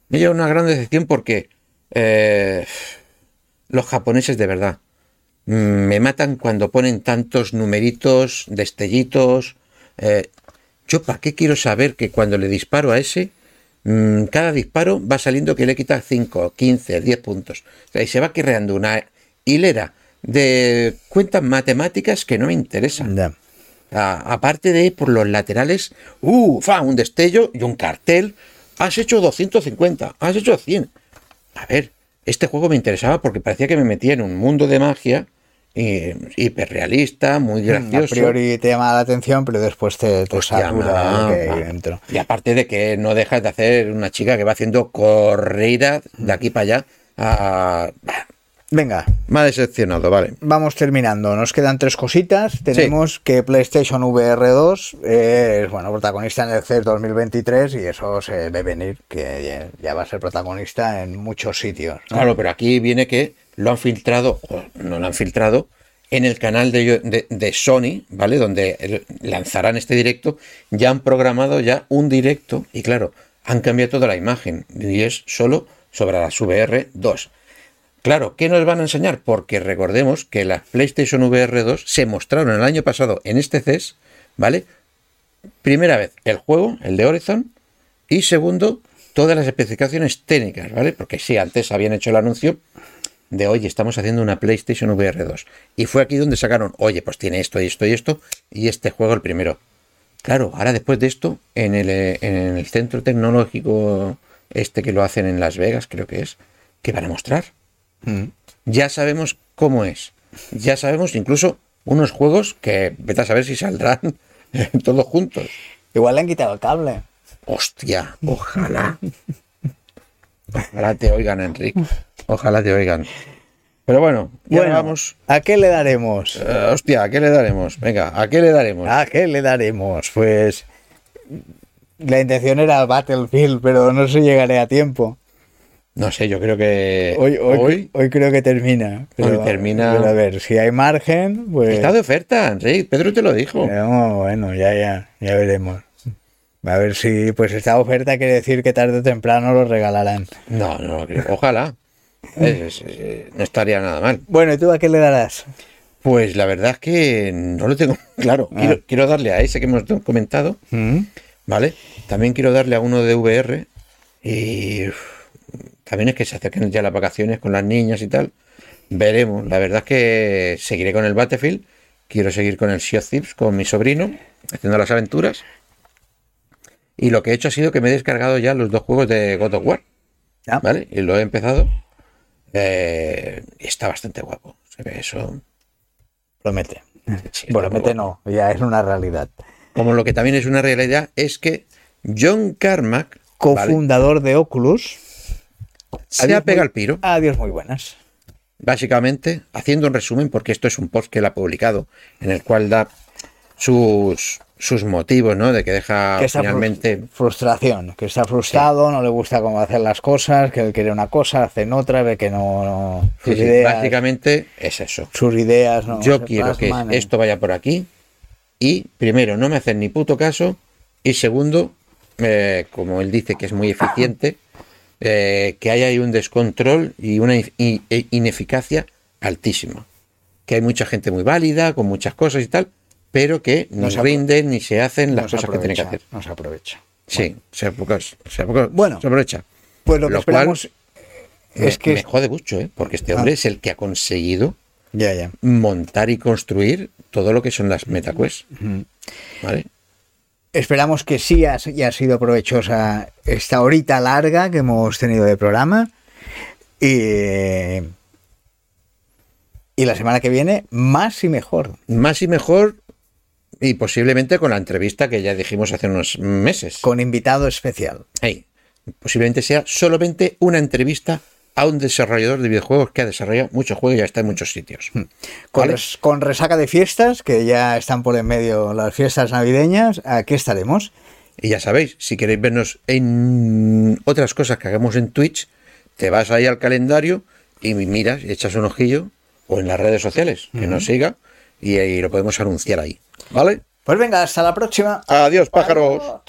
Me lleva una gran decepción porque eh, los japoneses de verdad mm, me matan cuando ponen tantos numeritos, destellitos. eh, yo para qué quiero saber que cuando le disparo a ese, mm, cada disparo va saliendo que le quita 5, 15, 10 puntos. O sea, y se va creando una hilera de cuentas matemáticas que no me interesan. A- aparte de por los laterales, uh, fa, un destello y un cartel. Has hecho 250, has hecho 100. A ver, este juego me interesaba porque parecía que me metía en un mundo de magia eh, hiperrealista, muy A gracioso. priori te llama la atención, pero después te, te lo que hay dentro. Y aparte de que no dejas de hacer una chica que va haciendo corridas de aquí para allá. a- Venga, Me ha decepcionado, vale. vamos terminando. Nos quedan tres cositas. Tenemos que PlayStation VR 2 es bueno, protagonista en el CES 2023 y eso se ve venir, que ya, va a ser protagonista en muchos sitios. ¿no? Claro, pero aquí viene que lo han filtrado, o no lo han filtrado, en el canal de, de- de Sony, ¿vale? Donde lanzarán este directo. Ya han programado ya un directo y claro, han cambiado toda la imagen y es solo sobre las VR 2. Claro, ¿qué nos van a enseñar? Porque recordemos que las PlayStation VR 2 se mostraron el año pasado en este CES, ¿vale? Primera vez el juego, el de Horizon, y segundo, todas las especificaciones técnicas, ¿vale? Porque sí, antes habían hecho el anuncio de, oye, estamos haciendo una PlayStation VR 2. Y fue aquí donde sacaron, oye, pues tiene esto y esto y esto, y este juego el primero. Claro, ahora después de esto, en el, en el centro tecnológico este que lo hacen en Las Vegas, creo que es, ¿qué van a mostrar? Mm. Ya sabemos cómo es. Ya sabemos incluso unos juegos que vete a saber si saldrán <laughs> todos juntos. Igual le han quitado el cable. Hostia, ojalá. Ojalá te oigan, Enrique. Ojalá te oigan. Pero bueno, ya Bueno, vamos. ¿a qué le daremos? Eh, hostia, ¿a qué le daremos? Venga, ¿a qué le daremos? ¿A qué le daremos? Pues la intención era Battlefield, pero no sé si llegaré a tiempo. No sé, yo creo que Hoy, hoy, hoy hoy creo que termina. Pero, Hoy termina- pero a ver, si hay margen, pues. está de oferta, Enrique. Pedro te lo dijo. No, bueno, ya, ya, ya veremos. A ver si, pues esta oferta quiere decir que tarde o temprano lo regalarán. No, no, ojalá. <laughs> Es- es- eh, no estaría nada mal. Bueno, ¿y tú a qué le darás? Pues la verdad es que no lo tengo claro. Ah. Quiero, darle a ese que hemos comentado, ¿Mm? ¿vale? También quiero darle a uno de VR. Y también es que se acercan ya las vacaciones con las niñas y tal. Veremos. La verdad es que seguiré con el Battlefield. Quiero seguir con el Sea of Thieves con mi sobrino, haciendo las aventuras. Y lo que he hecho ha sido que me he descargado ya los dos juegos de God of War. Ah, ¿Vale? Y lo he empezado. Eh, y está bastante guapo. Se ve eso. Promete. Sí, promete no, ya es una realidad. Como lo que también es una realidad es que John Carmack ¿vale? Cofundador de Oculus. Se ha pegado el piro, Adiós, muy buenas. básicamente, haciendo un resumen, porque esto es un post que él ha publicado, en el cual da sus, sus motivos, ¿no? De que deja Que finalmente. frus- frustración, que está frustrado, no le gusta cómo hacer las cosas, que él quiere una cosa, hacen otra, ve que no, sus, sí, ideas, básicamente es eso. sus ideas no Yo quiero que en- esto vaya por aquí y primero no me hacen ni puto caso y segundo, eh, como él dice que es muy eficiente, eh, que haya ahí un descontrol y una e- ineficacia altísima. Que hay mucha gente muy válida, con muchas cosas y tal, pero que No se rinden ni se hacen las no cosas que tienen que hacer. No se aprovecha. Sí, se, aprovecha- se aprovecha- Bueno. se aprovecha. Pues lo que Lo cual esperamos Me, es que... me jode mucho, ¿eh? porque este hombre Ah. es el que ha conseguido Ya, ya. montar y construir todo lo que son las MetaQuest. ¿Vale? Esperamos que sí ha, haya sido provechosa esta horita larga que hemos tenido de programa. Y, y la semana que viene, más y mejor. Más y mejor y posiblemente con la entrevista que ya dijimos hace unos meses. Con invitado especial. Posiblemente sea solamente una entrevista a un desarrollador de videojuegos que ha desarrollado muchos juegos y ya está en muchos sitios. Res- con resaca de fiestas, que ya están por en medio las fiestas navideñas, aquí estaremos. Y ya sabéis, si queréis vernos en otras cosas que hagamos en Twitch, te vas ahí al calendario y miras y echas un ojillo o en las redes sociales, que nos siga y ahí lo podemos anunciar ahí. ¿Vale? Pues venga, hasta la próxima. Adiós, pájaros.